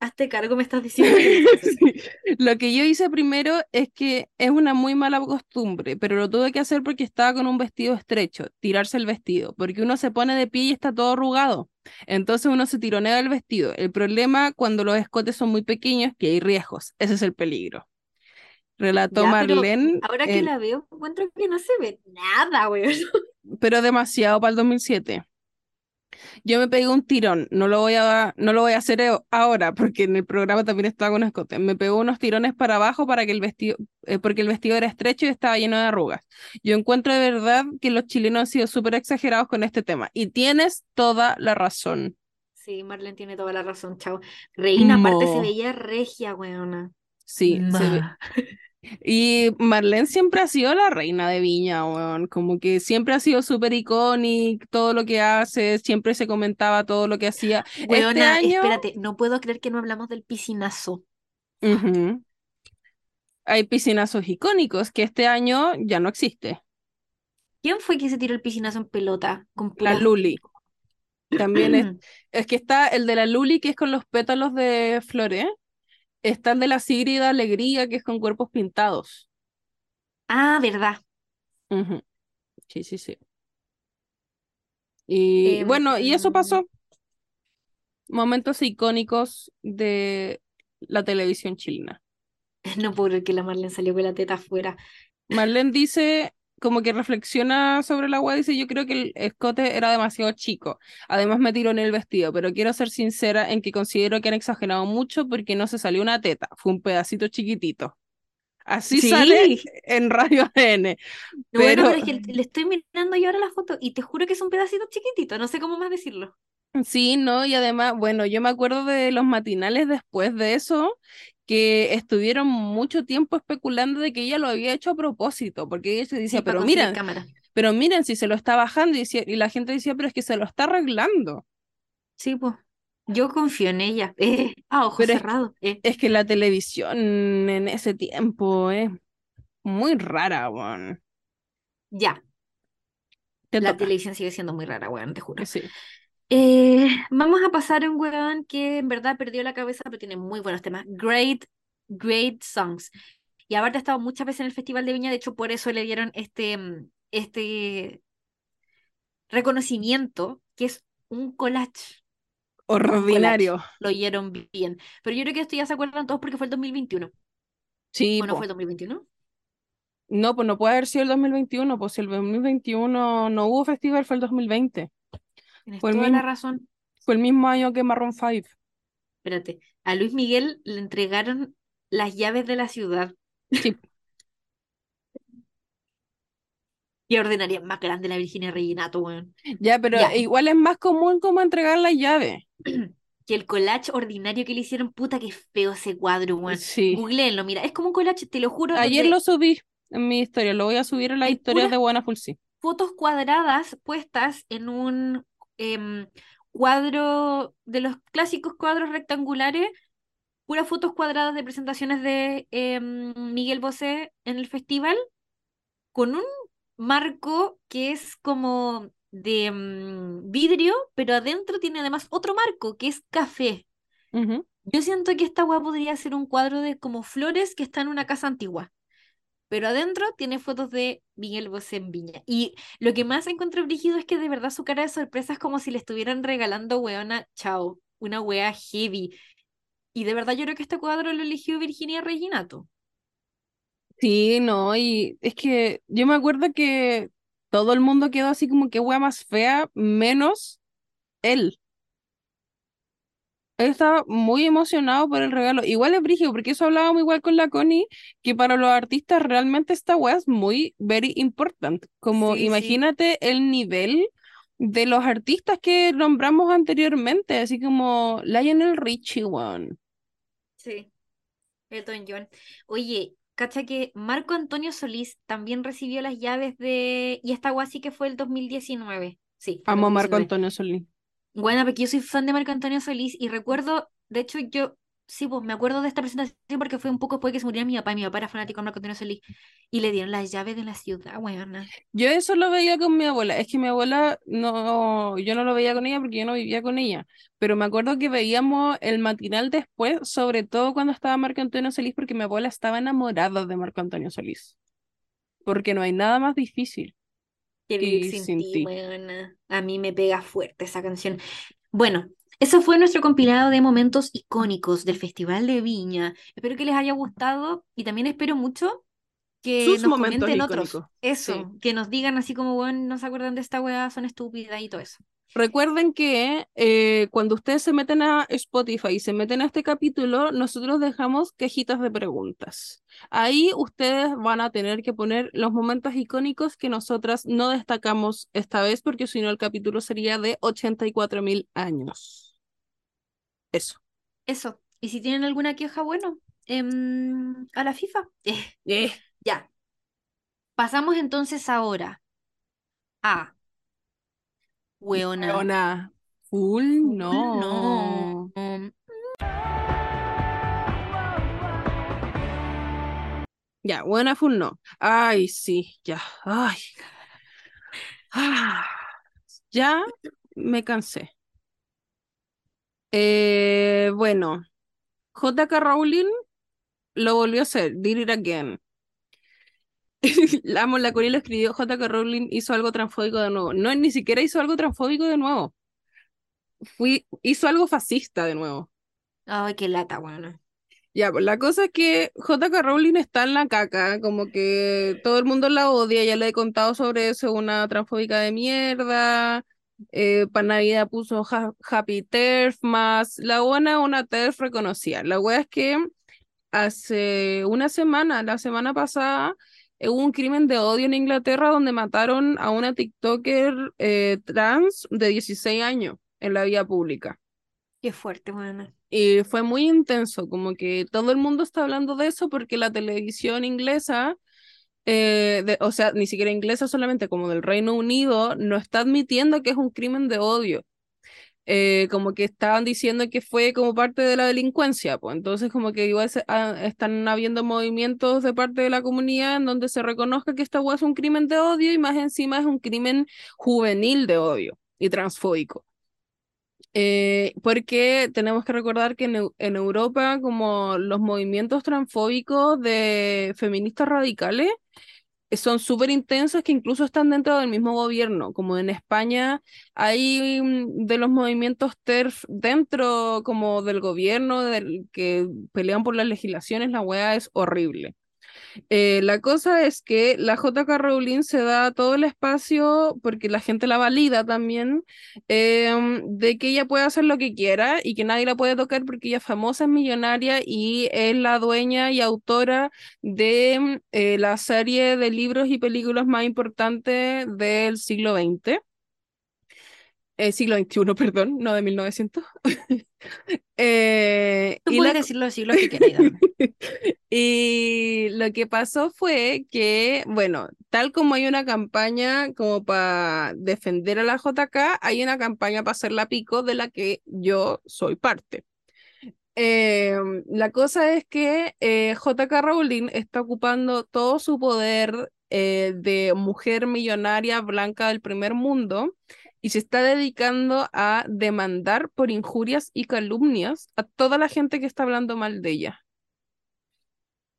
Hazte cargo, me estás diciendo. Lo que yo hice primero es que es una muy mala costumbre, pero lo tuve que hacer porque estaba con un vestido estrecho, tirarse el vestido, porque uno se pone de pie y está todo arrugado. Entonces uno se tironea el vestido. El problema cuando los escotes son muy pequeños que hay riesgos. Ese es el peligro. Relató Marlene. Ahora que la veo, encuentro que no se ve nada, güey. Pero demasiado para el 2007. Yo me pegué un tirón, no lo voy a, no lo voy a hacer ahora porque en el programa también estaba con escote. Me pegó unos tirones para abajo para que el vestido, eh, porque el vestido era estrecho y estaba lleno de arrugas. Yo encuentro de verdad que los chilenos han sido súper exagerados con este tema y tienes toda la razón. Sí, Marlene tiene toda la razón, chao. Reina, aparte se veía regia, weona. Sí, se ve. Y Marlene siempre ha sido la reina de Viña, como que siempre ha sido súper icónica, todo lo que hace, siempre se comentaba todo lo que hacía. este año... espérate, no puedo creer que no hablamos del piscinazo. Hay piscinazos icónicos que este año ya no existe. ¿Quién fue que se tiró el piscinazo en pelota? Con la Luli. También es, es que está el de la Luli, que es con los pétalos de flores Está el de la Sígrida Alegría, que es con cuerpos pintados. Ah, verdad. Sí, sí, sí. Y em, bueno, y eso pasó. Momentos icónicos de la televisión chilena. No puedo creer que la Marlene salió con la teta afuera. Marlene dice, como que reflexiona sobre la agua, dice, yo creo que el escote era demasiado chico. Además me tiró en el vestido, pero quiero ser sincera en que considero que han exagerado mucho porque no se salió una teta, fue un pedacito chiquitito. Así sale en Radio ADN. Pero... Bueno, es que le estoy mirando yo ahora la foto y te juro que es un pedacito chiquitito, no sé cómo más decirlo. Sí, no, y además, bueno, yo me acuerdo de los matinales después de eso, que estuvieron mucho tiempo especulando de que ella lo había hecho a propósito, porque ella se decía, pero miren, pero miren si se lo está bajando y, y, la gente decía, pero es que se lo está arreglando. Sí, pues. Yo confío en ella, eh, a ojos cerrados. Eh. Es, que la televisión en ese tiempo es muy rara, weón. Ya. la televisión sigue siendo muy rara, weón, te juro. Sí. Eh, vamos a pasar a un weón que en verdad perdió la cabeza, pero tiene muy buenos temas. Great, great songs. Y aparte ha estado muchas veces en el Festival de Viña, de hecho por eso le dieron este, mm, este reconocimiento, que es un collage. Ordinario. Lo oyeron bien. Pero yo creo que esto ya se acuerdan todos porque fue el 2021. Sí. ¿O no fue el 2021? No, pues no puede haber sido el 2021, pues si el 2021 no hubo festival, fue el 2020 fue toda la razón. Fue el mismo año que Marron 5. Espérate, a Luis Miguel le entregaron las llaves de la ciudad. Sí. y ordenaría más grande la Virginia Reginato, weón. Ya, pero igual es más común como entregar las llaves. que el collage ordinario que le hicieron, puta que feo ese cuadro, weón. Sí. Googleenlo, mira, es como un collage, te lo juro. Ayer lo subí en mi historia, lo voy a subir en la historia de Buena Fulsi. Fotos cuadradas puestas en un Em, cuadro, de los clásicos cuadros rectangulares, puras fotos cuadradas de presentaciones de em, Miguel Bosé en el festival, con un marco que es como de em, vidrio, pero adentro tiene además otro marco que es café. Yo siento que esta hueá podría ser un cuadro de como flores que está en una casa antigua pero adentro tiene fotos de Miguel Bosé en Viña. Y lo que más encuentro brígido es que de verdad su cara de sorpresa es como si le estuvieran regalando weona, chao, una wea heavy. Y de verdad yo creo que este cuadro lo eligió Virginia Reginato. Sí, no, y es que yo me acuerdo que todo el mundo quedó así como que wea más fea, menos él él estaba muy emocionado por el regalo. Igual es brígido, porque eso hablábamos igual con la Connie, que para los artistas realmente esta weá es muy, very important. Como imagínate el nivel de los artistas que nombramos anteriormente, así como Lionel Richie, one. Sí, Elton John. Oye, cacha que Marco Antonio Solís también recibió las llaves de... Y esta weá sí que fue el 2019. Sí. Amo a Marco Antonio Solís. Bueno, porque yo soy fan de Marco Antonio Solís y recuerdo, de hecho, yo sí, pues me acuerdo de esta presentación porque fue un poco después que se murió mi papá mi papá era fanático de Marco Antonio Solís y le dieron las llaves de la ciudad, weón. Yo eso lo veía con mi abuela, es que mi abuela no, yo no lo veía con ella porque yo no vivía con ella, pero me acuerdo que veíamos el matinal después, sobre todo cuando estaba Marco Antonio Solís, porque mi abuela estaba enamorada de Marco Antonio Solís, porque no hay nada más difícil. Que sin, ti, A mí me pega fuerte esa canción. Bueno, eso fue nuestro compilado de momentos icónicos del Festival de Viña. Espero que les haya gustado y también espero mucho que nos comenten otros. Eso, que nos digan así como, bueno, no se acuerdan de esta weá, son estúpidas y todo eso. Recuerden que eh, cuando ustedes se meten a Spotify y se meten a este capítulo, nosotros dejamos cajitas de preguntas. Ahí ustedes van a tener que poner los momentos icónicos que nosotras no destacamos esta vez, porque si no el capítulo sería de 84 mil años. Eso. Eso. Y si tienen alguna queja, bueno, em, a la FIFA. Eh, ya. Pasamos entonces ahora a Weona. Full, no. no. Ya, buena full no. Ay, sí, ya. Ay. Ah, ya me cansé. Eh, bueno, JK Rowling lo volvió a hacer, did it again. Amo, la Corea lo escribió, J.K. Rowling hizo algo transfóbico de nuevo. No, ni siquiera hizo algo transfóbico de nuevo. Fui, hizo algo fascista de nuevo. Ay, qué lata, bueno. Ya, pues la cosa es que J.K. Rowling está en la caca, como que todo el mundo la odia, ya le he contado sobre eso, una transfóbica de mierda. Eh, para Navidad puso Happy Turf más la buena una TERF reconocida. La wea es que hace una semana, la semana pasada, hubo un crimen de odio en Inglaterra donde mataron a una TikToker eh, trans de 16 años en la vía pública. Qué fuerte, bueno. Y fue muy intenso, como que todo el mundo está hablando de eso porque la televisión inglesa, eh, o sea, ni siquiera inglesa solamente, como del Reino Unido, no está admitiendo que es un crimen de odio. Eh, como que estaban diciendo que fue como parte de la delincuencia, pues entonces como que igual ah, están habiendo movimientos de parte de la comunidad en donde se reconozca que esta es un crimen de odio y más encima es un crimen juvenil de odio y transfóbico. Eh, porque tenemos que recordar que en, en, Europa como los movimientos transfóbicos de feministas radicales son súper intensos que incluso están dentro del mismo gobierno, como en España hay mm, de los movimientos TERF dentro como del gobierno del, que pelean por las legislaciones, la wea es horrible. Eh, la cosa es que la JK Rowling se da todo el espacio, porque la gente la valida también, em, de que ella puede hacer lo que quiera y que nadie la puede tocar porque ella es famosa, es millonaria y es la dueña y autora de eh, la serie de libros y películas más importantes del siglo XX. Eh, siglo XXI, perdón, no de 1900. eh, y puedes decir los siglos que y lo que pasó fue que, bueno, tal como hay una campaña como para defender a la JK, hay una campaña para hacer la pico de la que yo soy parte. Em, la cosa es que eh, JK Rowling está ocupando todo su poder eh, de mujer millonaria blanca del primer mundo y se está dedicando a demandar por injurias y calumnias a toda la gente que está hablando mal de ella.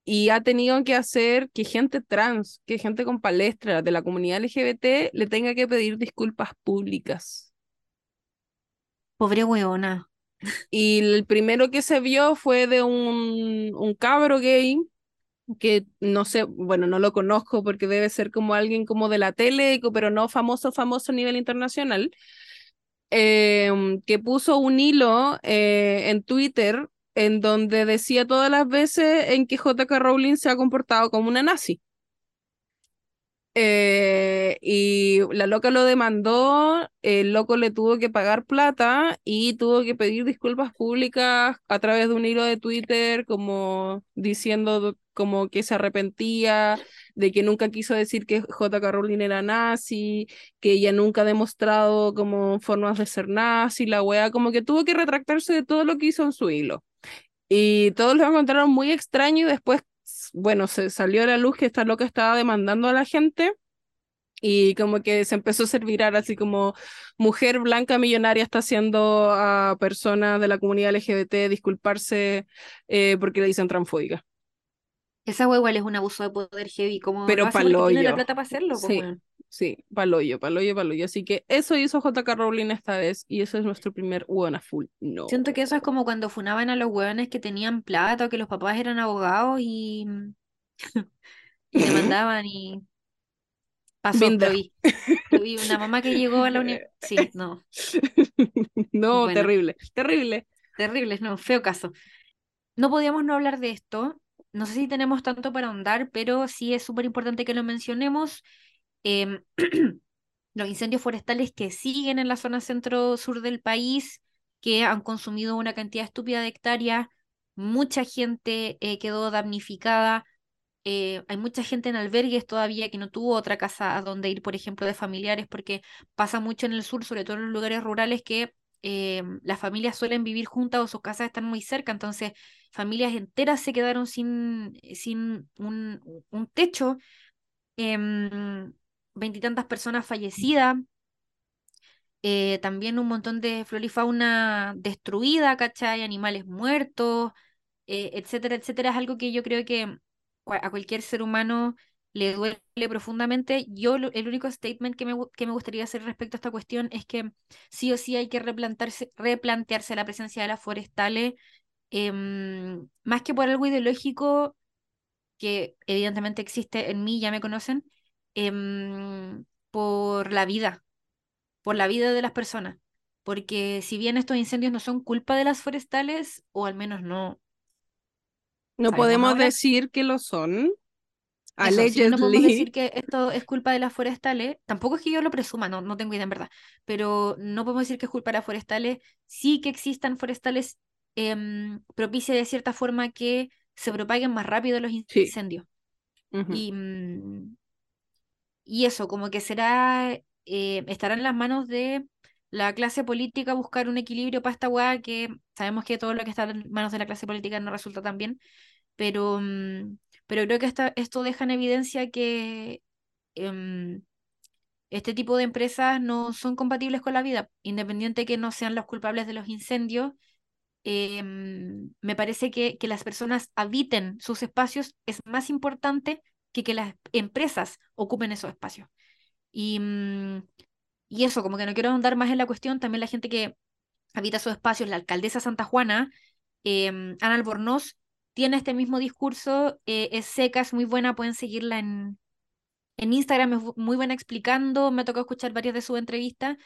Y ha tenido que hacer que gente trans, que gente con palestra de la comunidad LGBT le tenga que pedir disculpas públicas. Pobre weona. Y el primero que se vio fue de un, un cabro gay que no sé, bueno, no lo conozco porque debe ser como alguien como de la tele, pero no famoso, famoso a nivel internacional, em, que puso un hilo eh, en Twitter en donde decía todas las veces en que JK Rowling se ha comportado como una nazi. Eh, y la loca lo demandó, el loco le tuvo que pagar plata y tuvo que pedir disculpas públicas a través de un hilo de Twitter como diciendo como que se arrepentía de que nunca quiso decir que J.K. Rowling era nazi, que ella nunca ha demostrado como formas de ser nazi, la wea, como que tuvo que retractarse de todo lo que hizo en su hilo. Y todos lo encontraron muy extraño y después bueno, se salió a la luz que esta loca estaba demandando a la gente y como que se empezó a servir así como mujer blanca millonaria está haciendo a personas de la comunidad LGBT disculparse eh, porque le dicen transfóbica. Esa hueá igual es un abuso de poder heavy, como pero la plata para hacerlo. Sí, sí, paloyo, paloyo, paloyo. Así que eso hizo JK Rowling esta vez y eso es nuestro primer hueona full. No. Siento que eso es como cuando funaban a los hueones que tenían plata o que los papás eran abogados y, y mandaban y Pasó, lo vi. Lo vi, una mamá que llegó a la universidad. Sí, no. no, terrible, terrible. Terrible, no, feo caso. No podíamos no hablar de esto. No sé si tenemos tanto para ahondar, pero sí es súper importante que lo mencionemos. Em, los incendios forestales que siguen en la zona centro-sur del país, que han consumido una cantidad estúpida de hectáreas, mucha gente eh, quedó damnificada, eh, hay mucha gente en albergues todavía que no tuvo otra casa a donde ir, por ejemplo, de familiares, porque pasa mucho en el sur, sobre todo en los lugares rurales, que eh, las familias suelen vivir juntas o sus casas están muy cerca, entonces familias enteras se quedaron sin, sin un, un techo, em, veintitantas personas fallecidas, eh, también un montón de flora y fauna destruida, ¿cachai? Animales muertos, etcétera, etcétera. Es algo que yo creo que a cualquier ser humano le duele profundamente. Yo el único statement que me, que me gustaría hacer respecto a esta cuestión es que sí o sí hay que replantearse, replantearse la presencia de las forestales, em, más que por algo ideológico que evidentemente existe en mí, ya me conocen, em, por la vida, por la vida de las personas. Porque si bien estos incendios no son culpa de las forestales, o al menos no, no podemos decir que lo son. Allegedly. no podemos decir que esto es culpa de las forestales. Tampoco es que yo lo presuma, no, no tengo idea en verdad. Pero no podemos decir que es culpa de las forestales. Sí que existan forestales eh, propicia de cierta forma que se propaguen más rápido los incendios. y, mm, y eso, como que será, eh, estará en las manos de la clase política buscar un equilibrio para esta que sabemos que todo lo que está en manos de la clase política no resulta tan bien pero, mm, pero creo que esta, esto deja en evidencia que em, este tipo de empresas no son compatibles con la vida, independiente que no sean los culpables de los incendios. Em, me parece que, que las personas habiten sus espacios es más importante que que las empresas ocupen esos espacios. Y, mm, y eso, como que no quiero ahondar más en la cuestión, también la gente que habita sus espacios, la alcaldesa Santa Juana, em, Ana Albornoz, tiene este mismo discurso, eh, es seca, es muy buena, pueden seguirla en, en Instagram, es muy buena explicando, me tocó escuchar varias de sus entrevistas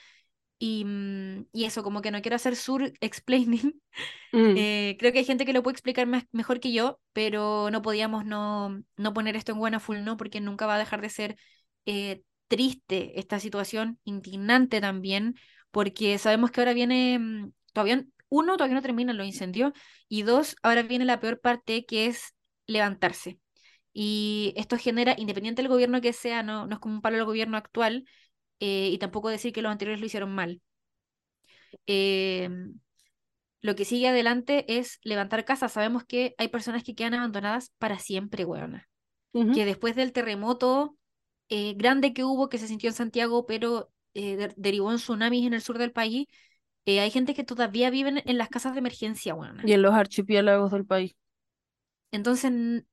y, mm, y, eso, como que no quiero hacer sur explaining. Mm. Eh, creo que hay gente que lo puede explicar más, mejor que yo, pero no podíamos no, no poner esto en buena full, ¿no? Porque nunca va a dejar de ser eh, triste esta situación, indignante también, porque sabemos que ahora viene, mm, todavía uno, todavía no terminan los incendios, y dos, ahora viene la peor parte que es levantarse. Y esto genera, independiente del gobierno que sea, no, no es como un palo del gobierno actual, eh, y tampoco decir que los anteriores lo hicieron mal. Em, lo que sigue adelante es levantar casas. Sabemos que hay personas que quedan abandonadas para siempre, weona. Que después del terremoto eh, grande que hubo, que se sintió en Santiago, pero eh, derivó en tsunamis en el sur del país, hay gente que todavía vive en las casas de emergencia, bueno. Y en los archipiélagos del país. Entonces,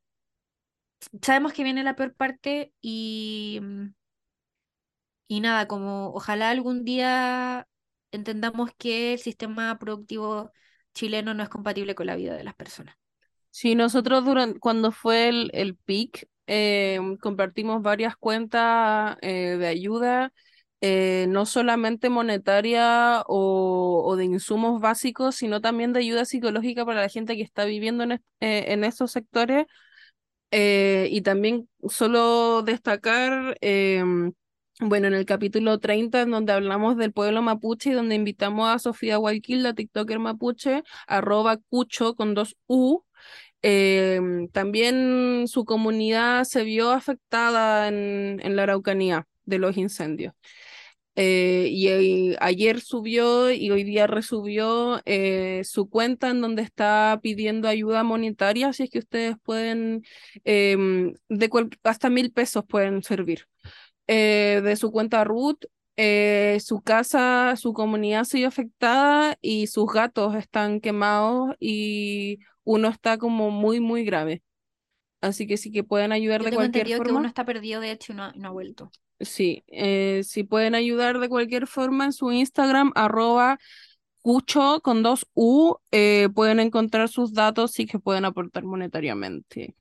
sabemos que viene la peor parte y, mm, y nada, como ojalá algún día entendamos que el sistema productivo chileno no es compatible con la vida de las personas. Sí, nosotros durante, cuando fue el, el PIC, em, compartimos varias cuentas eh, de ayuda eh, no solamente monetaria o, de insumos básicos, sino también de ayuda psicológica para la gente que está viviendo en, eh, estos sectores. Eh, y también solo destacar, em, bueno, en el capítulo 30, en donde hablamos del pueblo mapuche y donde invitamos a Sofía Guayquil, la TikToker mapuche, arroba cucho con dos U, em, también su comunidad se vio afectada en, en la Araucanía de los incendios. Eh, y, ayer subió y hoy día resubió eh, su cuenta en donde está pidiendo ayuda monetaria, así es que ustedes pueden, em, de hasta mil pesos pueden servir. Eh, de su cuenta Ruth, su casa, su comunidad ha sido afectada y sus gatos están quemados y uno está como muy, muy grave. Así que sí que pueden ayudar de cualquier forma. que uno está perdido de hecho y no, no ha vuelto. Sí, eh, si pueden ayudar de cualquier forma en su Instagram, arroba cucho con dos U, eh, pueden encontrar sus datos y que pueden aportar monetariamente.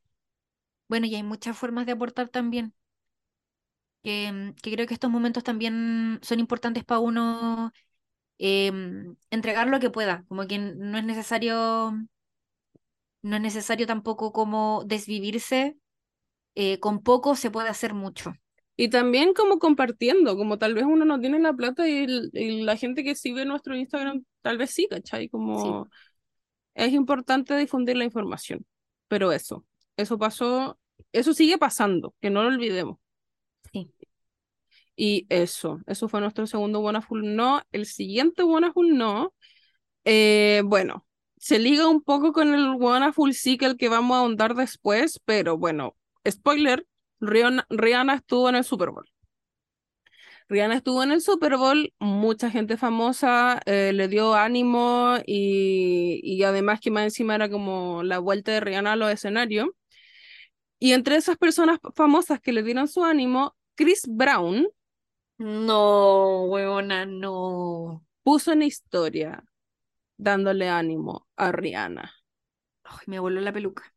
Bueno, y hay muchas formas de aportar también. Que, creo que estos momentos también son importantes para uno em, entregar lo que pueda, como que no es necesario, no es necesario tampoco como desvivirse, eh, con poco se puede hacer mucho. Y también como compartiendo, como tal vez uno no tiene la plata y, la gente que sigue nuestro Instagram tal vez sí, ¿cachai? Como es importante difundir la información. Pero eso, eso pasó, eso sigue pasando, que no lo olvidemos. Y eso, eso fue nuestro segundo Wonderful No. El siguiente Wonderful No, eh, bueno, se liga un poco con el Wonderful Sí que vamos a ahondar después, pero bueno, spoiler, Rihanna, estuvo en el Super Bowl. Rihanna estuvo en el Super Bowl, mucha gente famosa eh, le dio ánimo y, y, además que más encima era como la vuelta de Rihanna a los escenarios. Y entre esas personas famosas que le dieron su ánimo, Chris Brown. No, huevona, no. Puso una historia dándole ánimo a Rihanna. Ay, me voló la peluca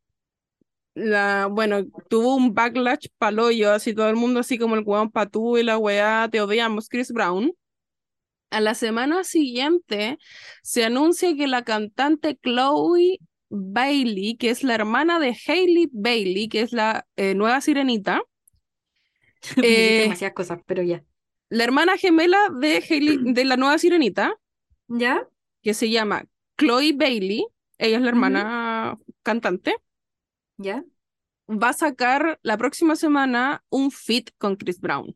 la, bueno, tuvo un backlash paloyo, así todo el mundo así como el weón patú y la weá, te odiamos, Chris Brown. A la semana siguiente se anuncia que la cantante Chloe Bailey, que es la hermana de Hailey Bailey, que es la eh, nueva sirenita. eh, demasiadas cosas, pero ya. La hermana gemela de Hailey, de la nueva sirenita. ¿Ya? Que se llama Chloe Bailey. Ella es la hermana cantante. ¿Ya? Va a sacar la próxima semana un fit con Chris Brown.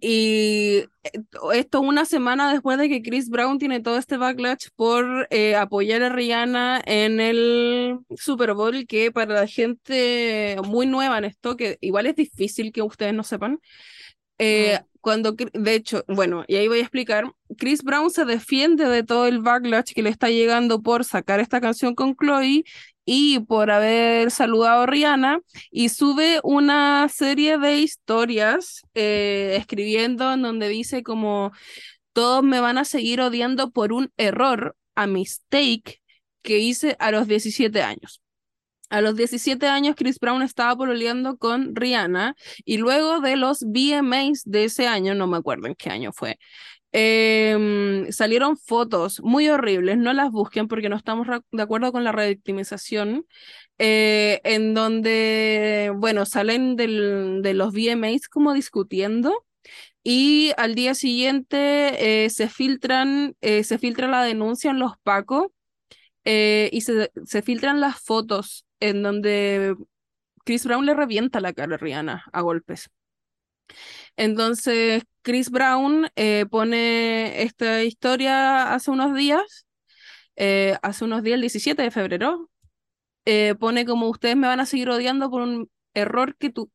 Y eh, esto una semana después de que Chris Brown tiene todo este backlash por eh, apoyar a Rihanna en el Super Bowl, que para la gente muy nueva en esto, que igual es difícil que ustedes no sepan, eh, cuando, de hecho, bueno, y ahí voy a explicar, Chris Brown se defiende de todo el backlash que le está llegando por sacar esta canción con Chloe y por haber saludado a Rihanna y sube una serie de historias eh, escribiendo en donde dice como todos me van a seguir odiando por un error, a mistake que hice a los 17 años. A los 17 años, Chris Brown estaba pololeando con Rihanna y luego de los VMAs de ese año, no me acuerdo en qué año fue, Em, salieron fotos muy horribles, no las busquen porque no estamos de acuerdo con la revictimización, eh, en donde, bueno, salen de los VMAs como discutiendo y al día siguiente eh, se filtran, eh, se filtra la denuncia en los PACO y se filtran las fotos en donde Chris Brown le revienta la cara a Rihanna a golpes. Entonces, Chris Brown eh, pone esta historia hace unos días, eh, hace unos días, el 17 de febrero, eh, pone como ustedes me van a seguir odiando por un error que tu,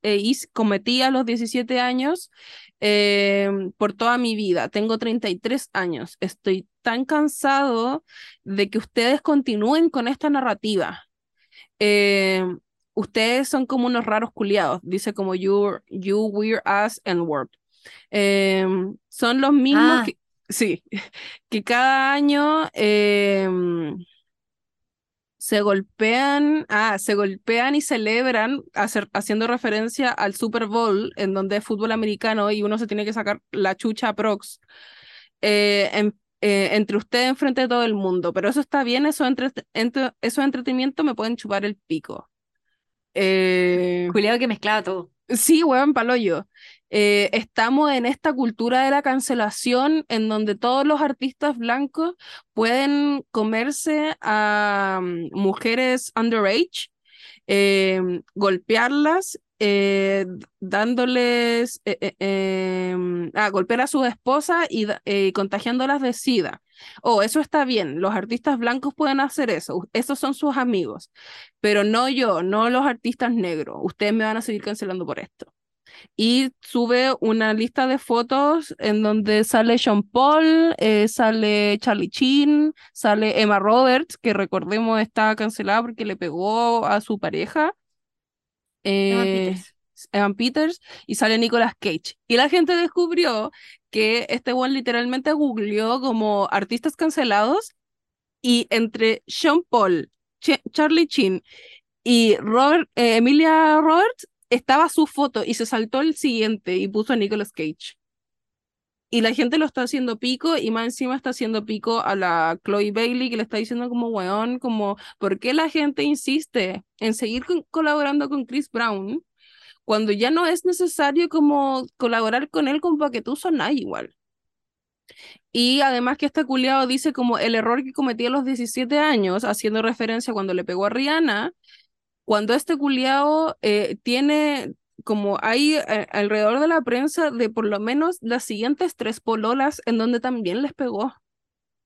cometí a los 17 años por toda mi vida. Tengo 33 años. Estoy tan cansado de que ustedes continúen con esta narrativa ustedes son como unos raros culiados, dice como you, you weird ass and word. Em, son los mismos ah. que, sí, que cada año em, se golpean, ah, se golpean y celebran haciendo referencia al Super Bowl, en donde es fútbol americano y uno se tiene que sacar la chucha prox. Eh, eh, entre ustedes enfrente de todo el mundo, pero eso está bien, eso, entre, entre, eso entretenimiento me pueden chupar el pico. Eh, que mezclaba todo. Sí, weón, paloyo. Eh, estamos en esta cultura de la cancelación en donde todos los artistas blancos pueden comerse a mm, mujeres underage, eh, golpearlas eh, dándoles, eh, eh, em, a golpear a sus esposas y contagiándolas de SIDA. Oh, eso está bien, los artistas blancos pueden hacer eso, esos son sus amigos, pero no yo, no los artistas negros, ustedes me van a seguir cancelando por esto. Y sube una lista de fotos en donde sale Sean Paul, sale Charlie Chin, sale Emma Roberts, que recordemos está cancelada porque le pegó a su pareja. Eh, Evan, Peters. y sale Nicolas Cage. Y la gente descubrió que este one literalmente googleó como artistas cancelados y entre Sean Paul, Charlie Chin y Robert, eh, Emilia Roberts estaba su foto y se saltó el siguiente y puso a Nicolas Cage. Y la gente lo está haciendo pico y más encima está haciendo pico a la Chloe Bailey que le está diciendo como weón, como, ¿por qué la gente insiste en seguir colaborando con Chris Brown cuando ya no es necesario como colaborar con él como para que tú sonas igual? Y además que este culiado dice como el error que cometí a los 17 años, haciendo referencia cuando le pegó a Rihanna, cuando este culiado eh, tiene como hay eh, alrededor de la prensa de por lo menos las siguientes tres pololas en donde también les pegó.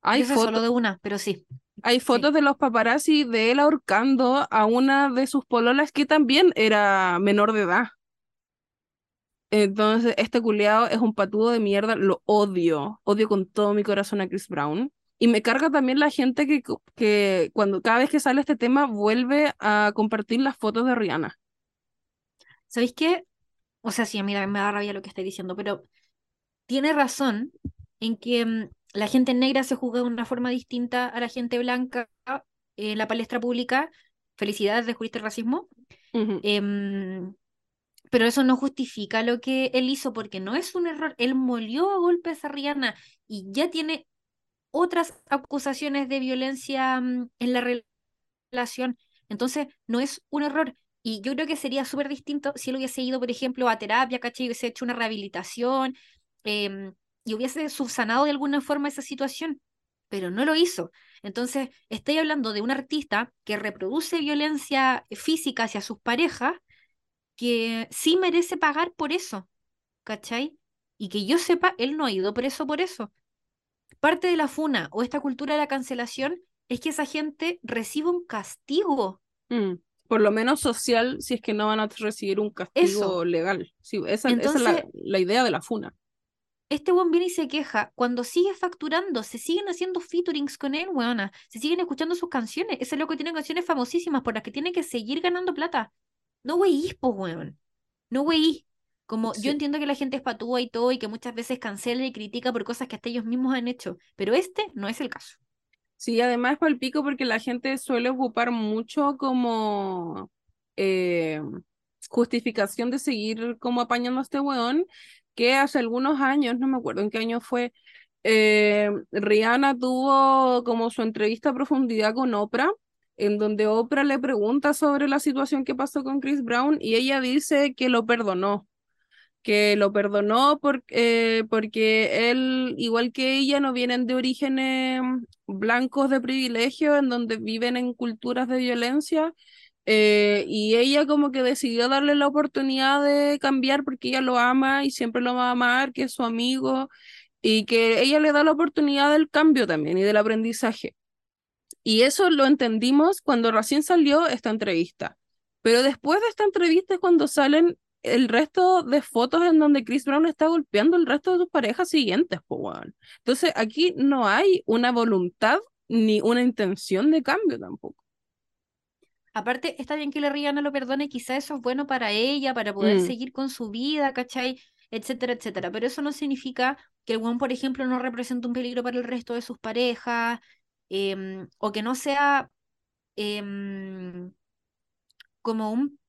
Hay fotos solo de una, pero sí. Hay fotos de los paparazzi de él ahorcando a una de sus pololas que también era menor de edad. Entonces, este culiado es un patudo de mierda, lo odio, odio con todo mi corazón a Chris Brown. Y me carga también la gente que, que cuando cada vez que sale este tema vuelve a compartir las fotos de Rihanna. ¿Sabéis qué? O sea, sí, a mí me da rabia lo que estoy diciendo, pero tiene razón en que mm, la gente negra se juzga de una forma distinta a la gente blanca en la palestra pública. Felicidades, descubriste el racismo. Em, pero eso no justifica lo que él hizo porque no es un error. Él molió a golpes a Rihanna y ya tiene otras acusaciones de violencia mm, en la relación. Entonces, no es un error. Y yo creo que sería súper distinto si él hubiese ido, por ejemplo, a terapia, ¿cachai? Hubiese hecho una rehabilitación em, y hubiese subsanado de alguna forma esa situación, pero no lo hizo. Entonces, estoy hablando de un artista que reproduce violencia física hacia sus parejas, que sí merece pagar por eso, ¿cachai? Y que yo sepa, él no ha ido preso por eso. Parte de la funa o esta cultura de la cancelación es que esa gente reciba un castigo. Mm por lo menos social, si es que no van a recibir un castigo legal. Sí, esa, es la, idea de la funa. Este buen viene y se queja cuando sigue facturando, se siguen haciendo featurings con él, weona, se siguen escuchando sus canciones. Ese loco tiene canciones famosísimas por las que tiene que seguir ganando plata. No weís, po, weón. No weís. Como yo entiendo que la gente es patúa y todo y que muchas veces cancela y critica por cosas que hasta ellos mismos han hecho, pero este no es el caso. Sí, además es el pico porque la gente suele ocupar mucho como eh, justificación de seguir como apañando a este weón, que hace algunos años, no me acuerdo en qué año fue, eh, Rihanna tuvo como su entrevista a profundidad con Oprah, en donde Oprah le pregunta sobre la situación que pasó con Chris Brown y ella dice que lo perdonó, que lo perdonó porque, porque él, igual que ella, no vienen de orígenes blancos de privilegio, en donde viven en culturas de violencia. Eh, y ella como que decidió darle la oportunidad de cambiar porque ella lo ama y siempre lo va a amar, que es su amigo, y que ella le da la oportunidad del cambio también y del aprendizaje. Y eso lo entendimos cuando recién salió esta entrevista. Pero después de esta entrevista es cuando salen el resto de fotos en donde Chris Brown está golpeando el resto de sus parejas siguientes, pues, Entonces aquí no hay una voluntad ni una intención de cambio tampoco. Aparte, está bien que le Rihanna lo perdone, quizá eso es bueno para ella, para poder mm. seguir con su vida, ¿cachai? Etcétera, etcétera. Pero eso no significa que el one, por ejemplo, no represente un peligro para el resto de sus parejas, em, o que no sea em, como un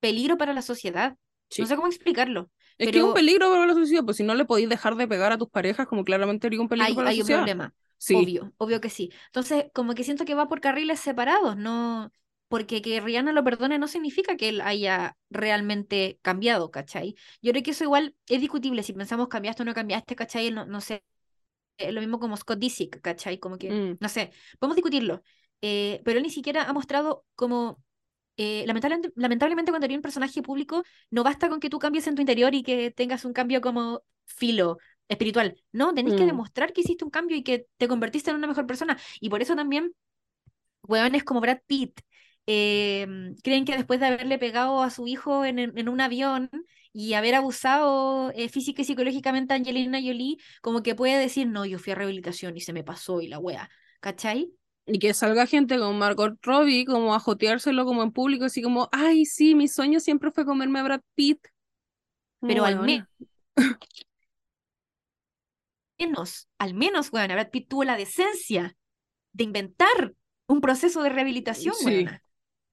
peligro para la sociedad. No sé cómo explicarlo. Es que es un peligro para la sociedad, pues si no le podéis dejar de pegar a tus parejas, como claramente sería un peligro para la sociedad. Hay un problema, sí. obvio, obvio que sí. Entonces, como que siento que va por carriles separados, no... Porque que Rihanna lo perdone no significa que él haya realmente cambiado, ¿cachai? Yo creo que eso igual es discutible, si pensamos cambiaste o no cambiaste, ¿cachai? No, no sé, es lo mismo como Scott Disick, ¿cachai? Como que, mm. no sé, podemos discutirlo. Eh, pero él ni siquiera ha mostrado como eh, lamentablemente, lamentablemente cuando eres un personaje público, no basta con que tú cambies en tu interior y que tengas un cambio como filo espiritual. No, tenés que mm. demostrar que hiciste un cambio y que te convertiste en una mejor persona. Y por eso también, hueones como Brad Pitt, em, creen que después de haberle pegado a su hijo en, en un avión y haber abusado eh, física y psicológicamente a Angelina Jolie, como que puede decir, no, yo fui a rehabilitación y se me pasó y la wea, ¿cachai? Y que salga gente como Margot Robbie, como a joteárselo como en público, así como, ay, sí, mi sueño siempre fue comerme a Brad Pitt. Pero al menos, al menos, bueno, Brad Pitt tuvo la decencia de inventar un proceso de rehabilitación, sí.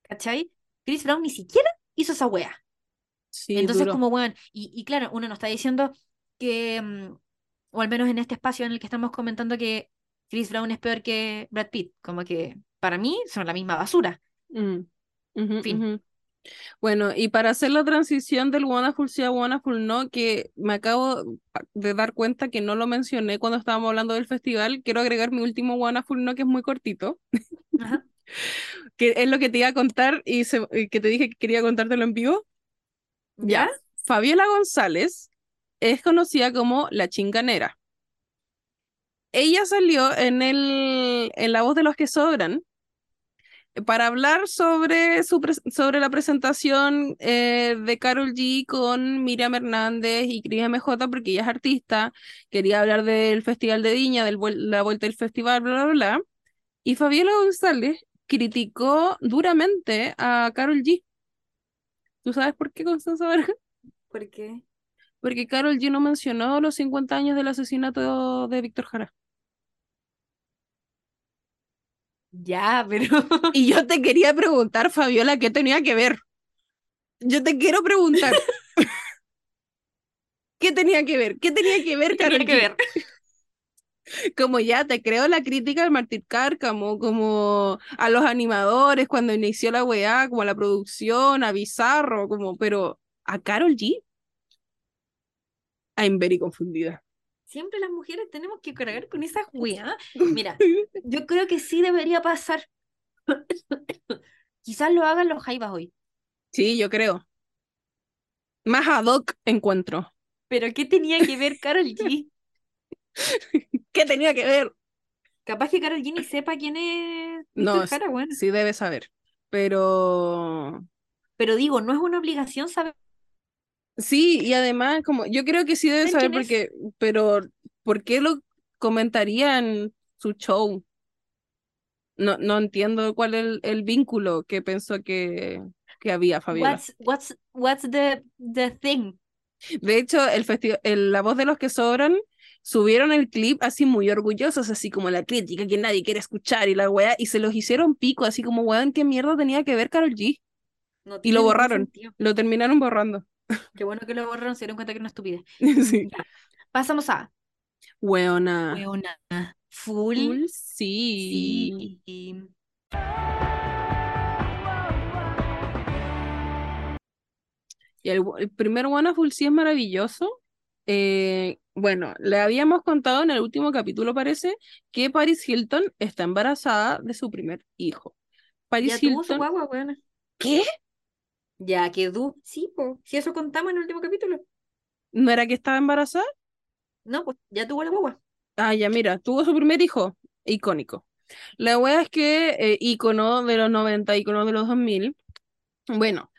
¿cachai? Chris Brown ni siquiera hizo esa wea. Entonces, como, bueno, y, y, claro, uno nos está diciendo que, mm, o al menos en este espacio en el que estamos comentando que Chris Brown es peor que Brad Pitt, como que para mí son la misma basura. Mm, fin. Bueno, y para hacer la transición del Wonderful sí a Wonderful no, que me acabo de dar cuenta que no lo mencioné cuando estábamos hablando del festival, quiero agregar mi último Wonderful no, que es muy cortito. que es lo que te iba a contar y, que te dije que quería contártelo en vivo. ¿Ya? Fabiola González es conocida como la chinganera. Ella salió en, el, en La Voz de los que Sobran para hablar sobre, su sobre la presentación eh, de Carol G con Miriam Hernández y Cris MJ, porque ella es artista, quería hablar del Festival de Viña, de la vuelta del festival, bla, bla, bla. Y Fabiola González criticó duramente a Carol G. ¿Tú sabes por qué, Constanza Vargas? ¿Por qué? Porque Carol G no mencionó los 50 años del asesinato de Víctor Jara. Ya, pero. Y yo te quería preguntar, Fabiola, ¿qué tenía que ver? Yo te quiero preguntar. ¿Qué tenía que ver? ¿Qué tenía que ver, Carol? Tenía que ver. Como ya te creo la crítica al Martín Cárcamo, como a los animadores cuando inició la weá, como a la producción, a Bizarro, como, pero a Carol G. I'm very confundida siempre las mujeres tenemos que cargar con esa weá. Mira, yo creo que sí debería pasar. Quizás lo hagan los jaivas hoy. Sí, yo creo. Más ad hoc encuentro. Pero ¿qué tenía que ver Carol G? ¿Qué tenía que ver? Capaz que Carol G ni sepa quién es. No, sí debe saber. Pero. Pero digo, no es una obligación saber Sí, y además, como yo creo que sí debe saber porque, pero ¿por qué lo comentaría en su show? No, no entiendo cuál es el, vínculo que pensó que, que había, Fabiola. What's, what's, what's the, the thing? De hecho, el festival, La Voz de los que Sobran subieron el clip así muy orgullosos, así como la crítica que nadie quiere escuchar y la weá, y se los hicieron pico, así como weón, ¿qué mierda tenía que ver Carol G? Y lo borraron, lo terminaron borrando. Qué bueno que lo borraron, se dieron cuenta que era una estupidez. sí. Pasamos a. Weona. Weona. Full. Full sí. sí. Y el, primer Wanna Full sí es maravilloso. Eh, bueno, le habíamos contado en el último capítulo, parece, que Paris Hilton está embarazada de su primer hijo. Paris ya Hilton. Tuvo su guagua, ¿Qué? Ya quedó. Sí, pues. Si eso contamos en el último capítulo. ¿No era que estaba embarazada? No, pues ya tuvo la guagua. Ah, ya, mira, tuvo su primer hijo. Icónico. La wea es que eh, icono de los 90, icono de los 2000. Bueno,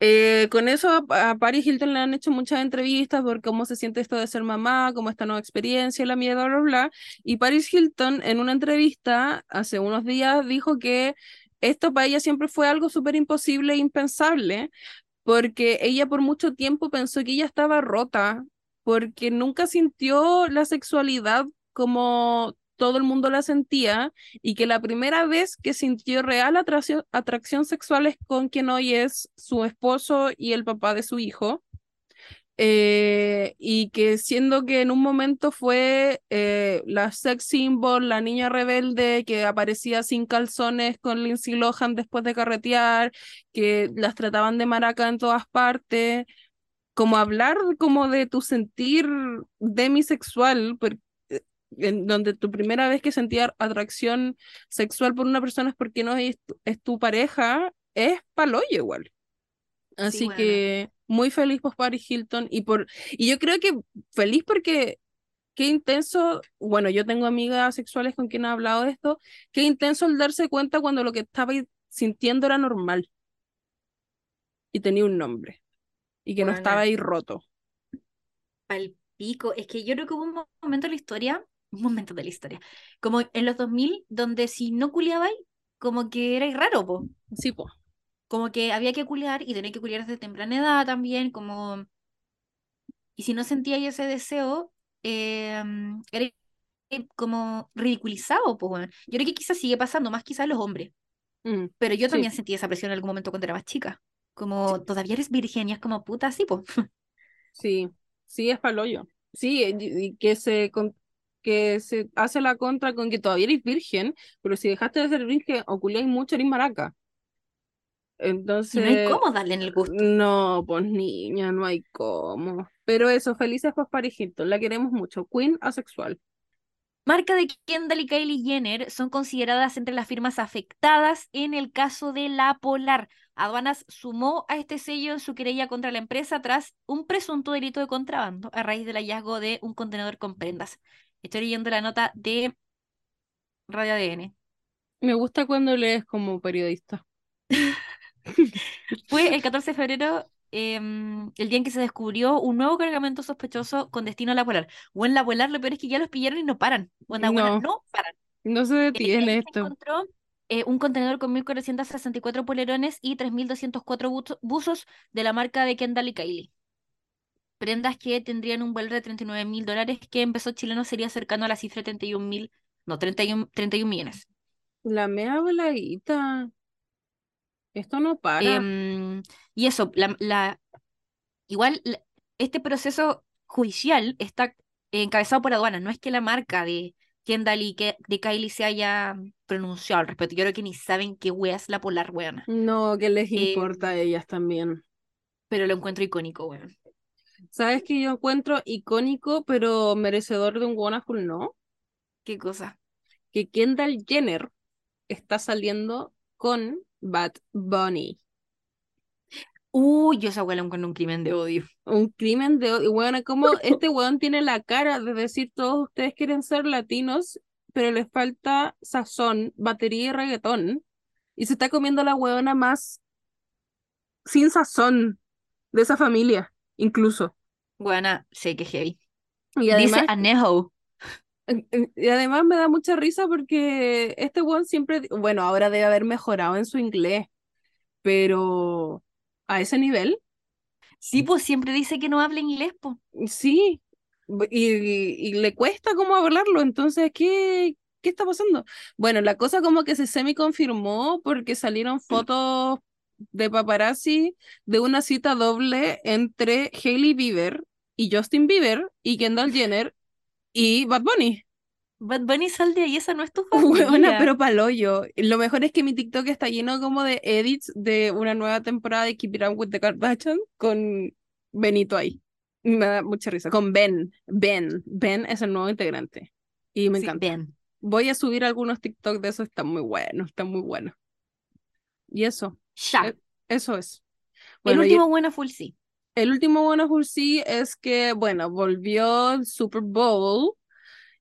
eh, con eso a, Paris Hilton le han hecho muchas entrevistas por cómo se siente esto de ser mamá, cómo esta nueva experiencia, la mierda, bla, bla, bla. Y Paris Hilton en una entrevista hace unos días dijo que esto para ella siempre fue algo súper imposible e impensable, porque ella por mucho tiempo pensó que ella estaba rota, porque nunca sintió la sexualidad como todo el mundo la sentía y que la primera vez que sintió real atracción, atracción sexual es con quien hoy es su esposo y el papá de su hijo. Eh, y que siendo que en un momento fue eh, la sex symbol, la niña rebelde que aparecía sin calzones con Lindsay Lohan después de carretear, que las trataban de maraca en todas partes, como hablar como de tu sentir demisexual, eh, en donde tu primera vez que sentías atracción sexual por una persona es porque no es tu, es tu pareja, es paloyo igual. Así que muy feliz por Paris Hilton y por y yo creo que feliz porque qué intenso, bueno, yo tengo amigas sexuales con quien he hablado de esto, qué intenso el darse cuenta cuando lo que estaba sintiendo era normal y tenía un nombre y que no estaba ahí roto. Al pico, es que yo creo que hubo un momento de la historia, un momento de la historia, como en los 2000, donde si no culiabais, como que era raro, po. Sí, po como que había que culiar y tenía que culiar desde temprana edad también, como... Y si no sentía ese deseo, em, era como ridiculizado, pues bueno. Yo creo que quizás sigue pasando, más quizás los hombres. Mm, pero yo también sentí esa presión en algún momento cuando era más chica. Como todavía eres virgen y es como puta, sí, pues. Sí, sí, es paloyo. Sí, y que se, que se hace la contra con que todavía eres virgen, pero si dejaste de ser virgen o mucho, eres maraca. Entonces. no hay cómo darle en el gusto. No, pues niña, no hay cómo. Pero eso, felices pues parejitos, la queremos mucho. Queen asexual. Marca de Kendall y Kylie Jenner son consideradas entre las firmas afectadas en el caso de la Polar. Aduanas sumó a este sello en su querella contra la empresa tras un presunto delito de contrabando a raíz del hallazgo de un contenedor con prendas. Estoy leyendo la nota de Radio ADN. Me gusta cuando lees como periodista. Fue el 14 de febrero Em, el día en que se descubrió un nuevo cargamento sospechoso con destino a la polar. O en la polar, lo peor es que ya los pillaron y no paran. O en la no, no paran. No se eh, detiene esto. Se encontró eh, un contenedor con 1.464 polerones y 3.204 buzos de la marca de Kendall y Kylie. Prendas que tendrían un valor de 39 mil dólares, que en pesos chilenos sería cercano a la cifra de 31 mil, no, 31, 31 millones. La mea voladita. Esto no para. Em, y eso, la, igual este proceso judicial está encabezado por aduanas. No es que la marca de Kendall y que, de Kylie se haya pronunciado al respecto. Yo creo que ni saben qué wea es la polar, weón. No, que les eh, importa a ellas también. Pero lo encuentro icónico, weón. ¿Sabes que yo encuentro icónico, pero merecedor de un azul, no? ¿Qué cosa? Que Kendall Jenner está saliendo con Bad Bunny. Uy, yo esa huele con un crimen de odio. Un crimen de odio. Bueno, como este weón tiene la cara de decir todos ustedes quieren ser latinos, pero les falta sazón, batería y reggaetón. Y se está comiendo la huevona más sin sazón de esa familia, incluso. Buena, sé que heavy. Y además, Dice Anejo. Y además me da mucha risa porque este weón siempre, bueno, ahora debe haber mejorado en su inglés, pero a ese nivel. Sí, pues siempre dice que no habla inglés, pues. Sí, y, y, le cuesta como hablarlo, entonces, ¿qué, ¿qué está pasando? Bueno, la cosa como que se semi confirmó porque salieron fotos de paparazzi de una cita doble entre Hailey Bieber y Justin Bieber y Kendall Jenner y Bad Bunny. Bad Bunny sal de ahí, esa no es tu Buena, pero paloyo. Lo mejor es que mi TikTok está lleno como de edits de una nueva temporada de Keep It Up with the Kardashians con Benito ahí. Me da mucha risa. Con Ben. Ben. Ben es el nuevo integrante. Y me encanta. Ben. Voy a subir algunos TikTok de eso, está muy bueno, está muy bueno. Y eso. Ya. E, eso es. el último bueno full sí. El último bueno full sí es que, bueno, volvió Super Bowl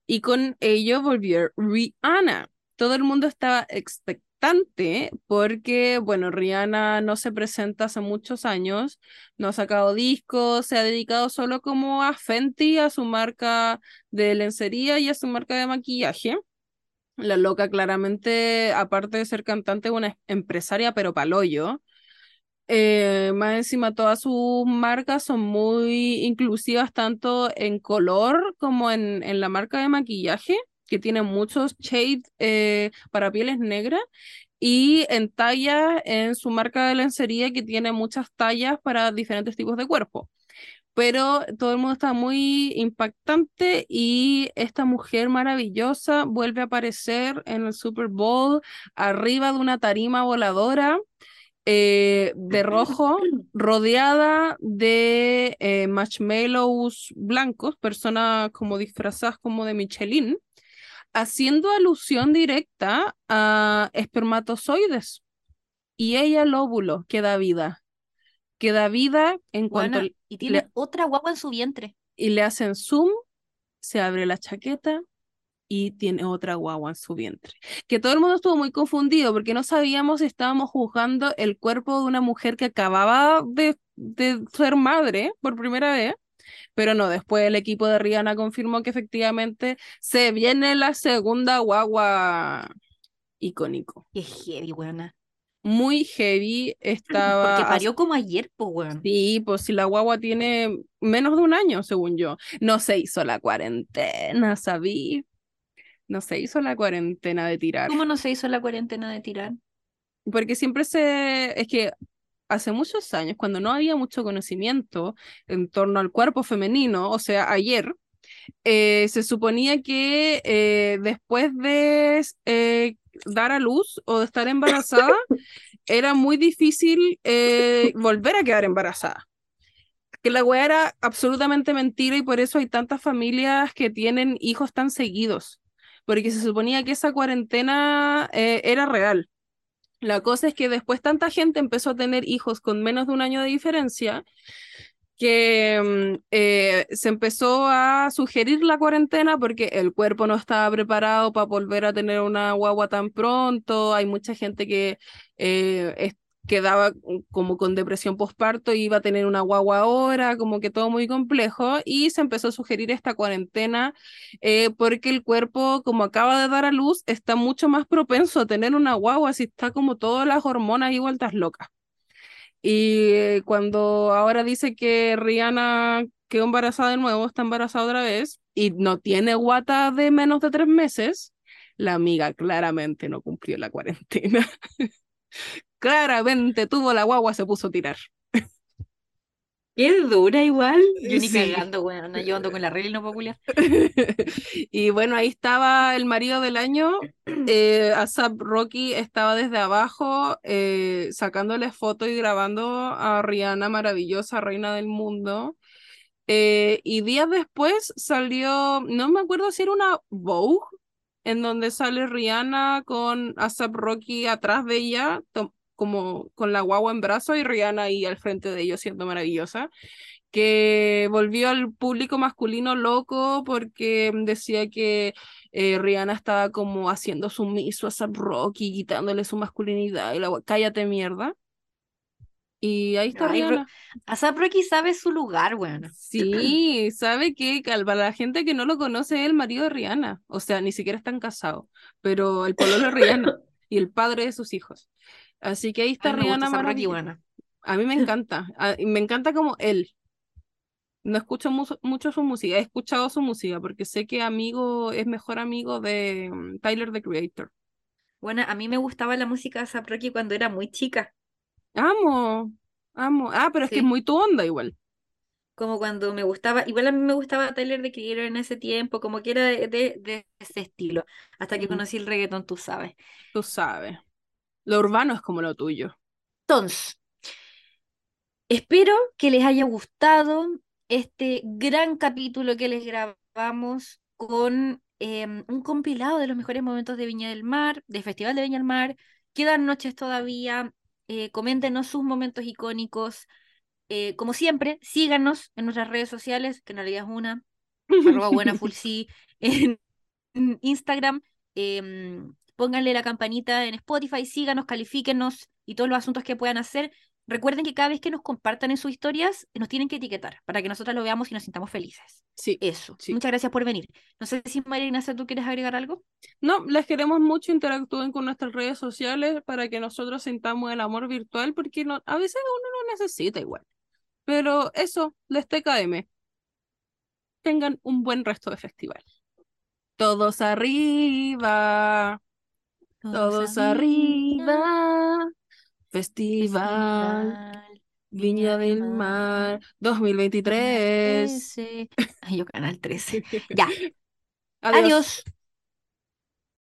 y con ello volvió Rihanna. Todo el mundo estaba expectante porque, bueno, Rihanna no se presenta hace muchos años, no ha sacado discos, se ha dedicado solo como a Fenty, a su marca de lencería y a su marca de maquillaje. La loca claramente, aparte de ser cantante, una empresaria, pero paloyo. Eh, más encima, todas sus marcas son muy inclusivas, tanto en color como en, en la marca de maquillaje, que tiene muchos shades eh, para pieles negras, y en talla en su marca de lencería, que tiene muchas tallas para diferentes tipos de cuerpo. Pero todo el mundo está muy impactante y esta mujer maravillosa vuelve a aparecer en el Super Bowl arriba de una tarima voladora eh, de rojo, rodeada de eh, marshmallows blancos, personas como disfrazadas como de Michelin, haciendo alusión directa a espermatozoides. Y ella el óvulo que da vida. Que da vida en cuanto... y tiene otra guagua en su vientre. Y le hacen zoom, se abre la chaqueta y tiene otra guagua en su vientre. Que todo el mundo estuvo muy confundido porque no sabíamos si estábamos juzgando el cuerpo de una mujer que acababa de, de ser madre por primera vez. Pero no, después el equipo de Rihanna confirmó que efectivamente se viene la segunda guagua icónico. Qué heavy, buena. Muy heavy estaba. Porque parió como ayer, pues, weón. Sí, pues si la guagua tiene menos de un año, según yo. No se hizo la cuarentena, sabí. No se hizo la cuarentena de tirar. ¿Cómo no se hizo la cuarentena de tirar? Porque siempre se. Es que hace muchos años, cuando no había mucho conocimiento en torno al cuerpo femenino, o sea, ayer, eh, se suponía que eh, después de eh, dar a luz o de estar embarazada, era muy difícil volver a quedar embarazada. Que la weá era absolutamente mentira y por eso hay tantas familias que tienen hijos tan seguidos, porque se suponía que esa cuarentena era real. La cosa es que después tanta gente empezó a tener hijos con menos de un año de diferencia que mm, eh, se empezó a sugerir la cuarentena porque el cuerpo no estaba preparado para volver a tener una guagua tan pronto. Hay mucha gente que eh, quedaba como con depresión postparto iba a tener una guagua ahora, como que todo muy complejo. Y se empezó a sugerir esta cuarentena eh, porque el cuerpo, como acaba de dar a luz, está mucho más propenso a tener una guagua si está como todas las hormonas y vueltas locas. Y cuando ahora dice que Rihanna quedó embarazada de nuevo, está embarazada otra vez y no tiene guata de menos de tres meses, la amiga claramente no cumplió la cuarentena. claramente tuvo la guagua, se puso a tirar. Qué dura igual. Yo ni cagando, bueno, yo ando con la regla y no puedo y bueno, ahí estaba el marido del año, eh, Asap Rocky estaba desde abajo eh, sacándole fotos y grabando a Rihanna, maravillosa reina del mundo. Eh, y días después salió, no me acuerdo si era una Vogue, en donde sale Rihanna con Asap Rocky atrás de ella, como con la guagua en brazo y Rihanna ahí al frente de ellos siendo maravillosa, que volvió al público masculino loco porque decía que eh, Rihanna estaba como haciendo sumiso a Rocky, quitándole su masculinidad y la cállate mierda. Y ahí está Rihanna. Asap Rocky sabe su lugar, bueno. Sí, sabe que para la gente que no lo conoce es el marido de Rihanna. O sea, ni siquiera están casados, pero el pololo de Rihanna y el padre de sus hijos. Así que ahí está Rihanna A mí me encanta. me encanta como él. No escucho mucho su música, he escuchado su música porque sé que amigo es mejor amigo de mm, Tyler the Creator. Bueno, a mí me gustaba la música de Zap Rocky cuando era muy chica. Amo, amo. Ah, pero es que es muy tu onda igual. Como cuando me gustaba, igual a mí me gustaba Tyler the Creator en ese tiempo, como que era de, ese estilo. Hasta que conocí el reggaetón, tú sabes. Tú sabes. Lo urbano es como lo tuyo. Entonces, espero que les haya gustado este gran capítulo que les grabamos con em, un compilado de los mejores momentos de Viña del Mar, del Festival de Viña del Mar. Quedan noches todavía. Eh, coméntenos sus momentos icónicos. Eh, como siempre, síganos en nuestras redes sociales, que en realidad es una, arroba buena full en Instagram. Em, pónganle la campanita en Spotify, síganos, califíquenos y todos los asuntos que puedan hacer. Recuerden que cada vez que nos compartan en sus historias, nos tienen que etiquetar para que nosotros lo veamos y nos sintamos felices. Sí. Eso. Muchas gracias por venir. No sé si María Ignacia, ¿tú quieres agregar algo? No, les queremos mucho. Interactúen con nuestras redes sociales para que nosotros sintamos el amor virtual, porque no, a veces uno lo necesita igual. Pero eso, les TKM. Tengan un buen resto de festival. Todos arriba. Todos arriba. Festival. Viña del Mar 2023. Ay, yo Canal 13. Ya. Adiós.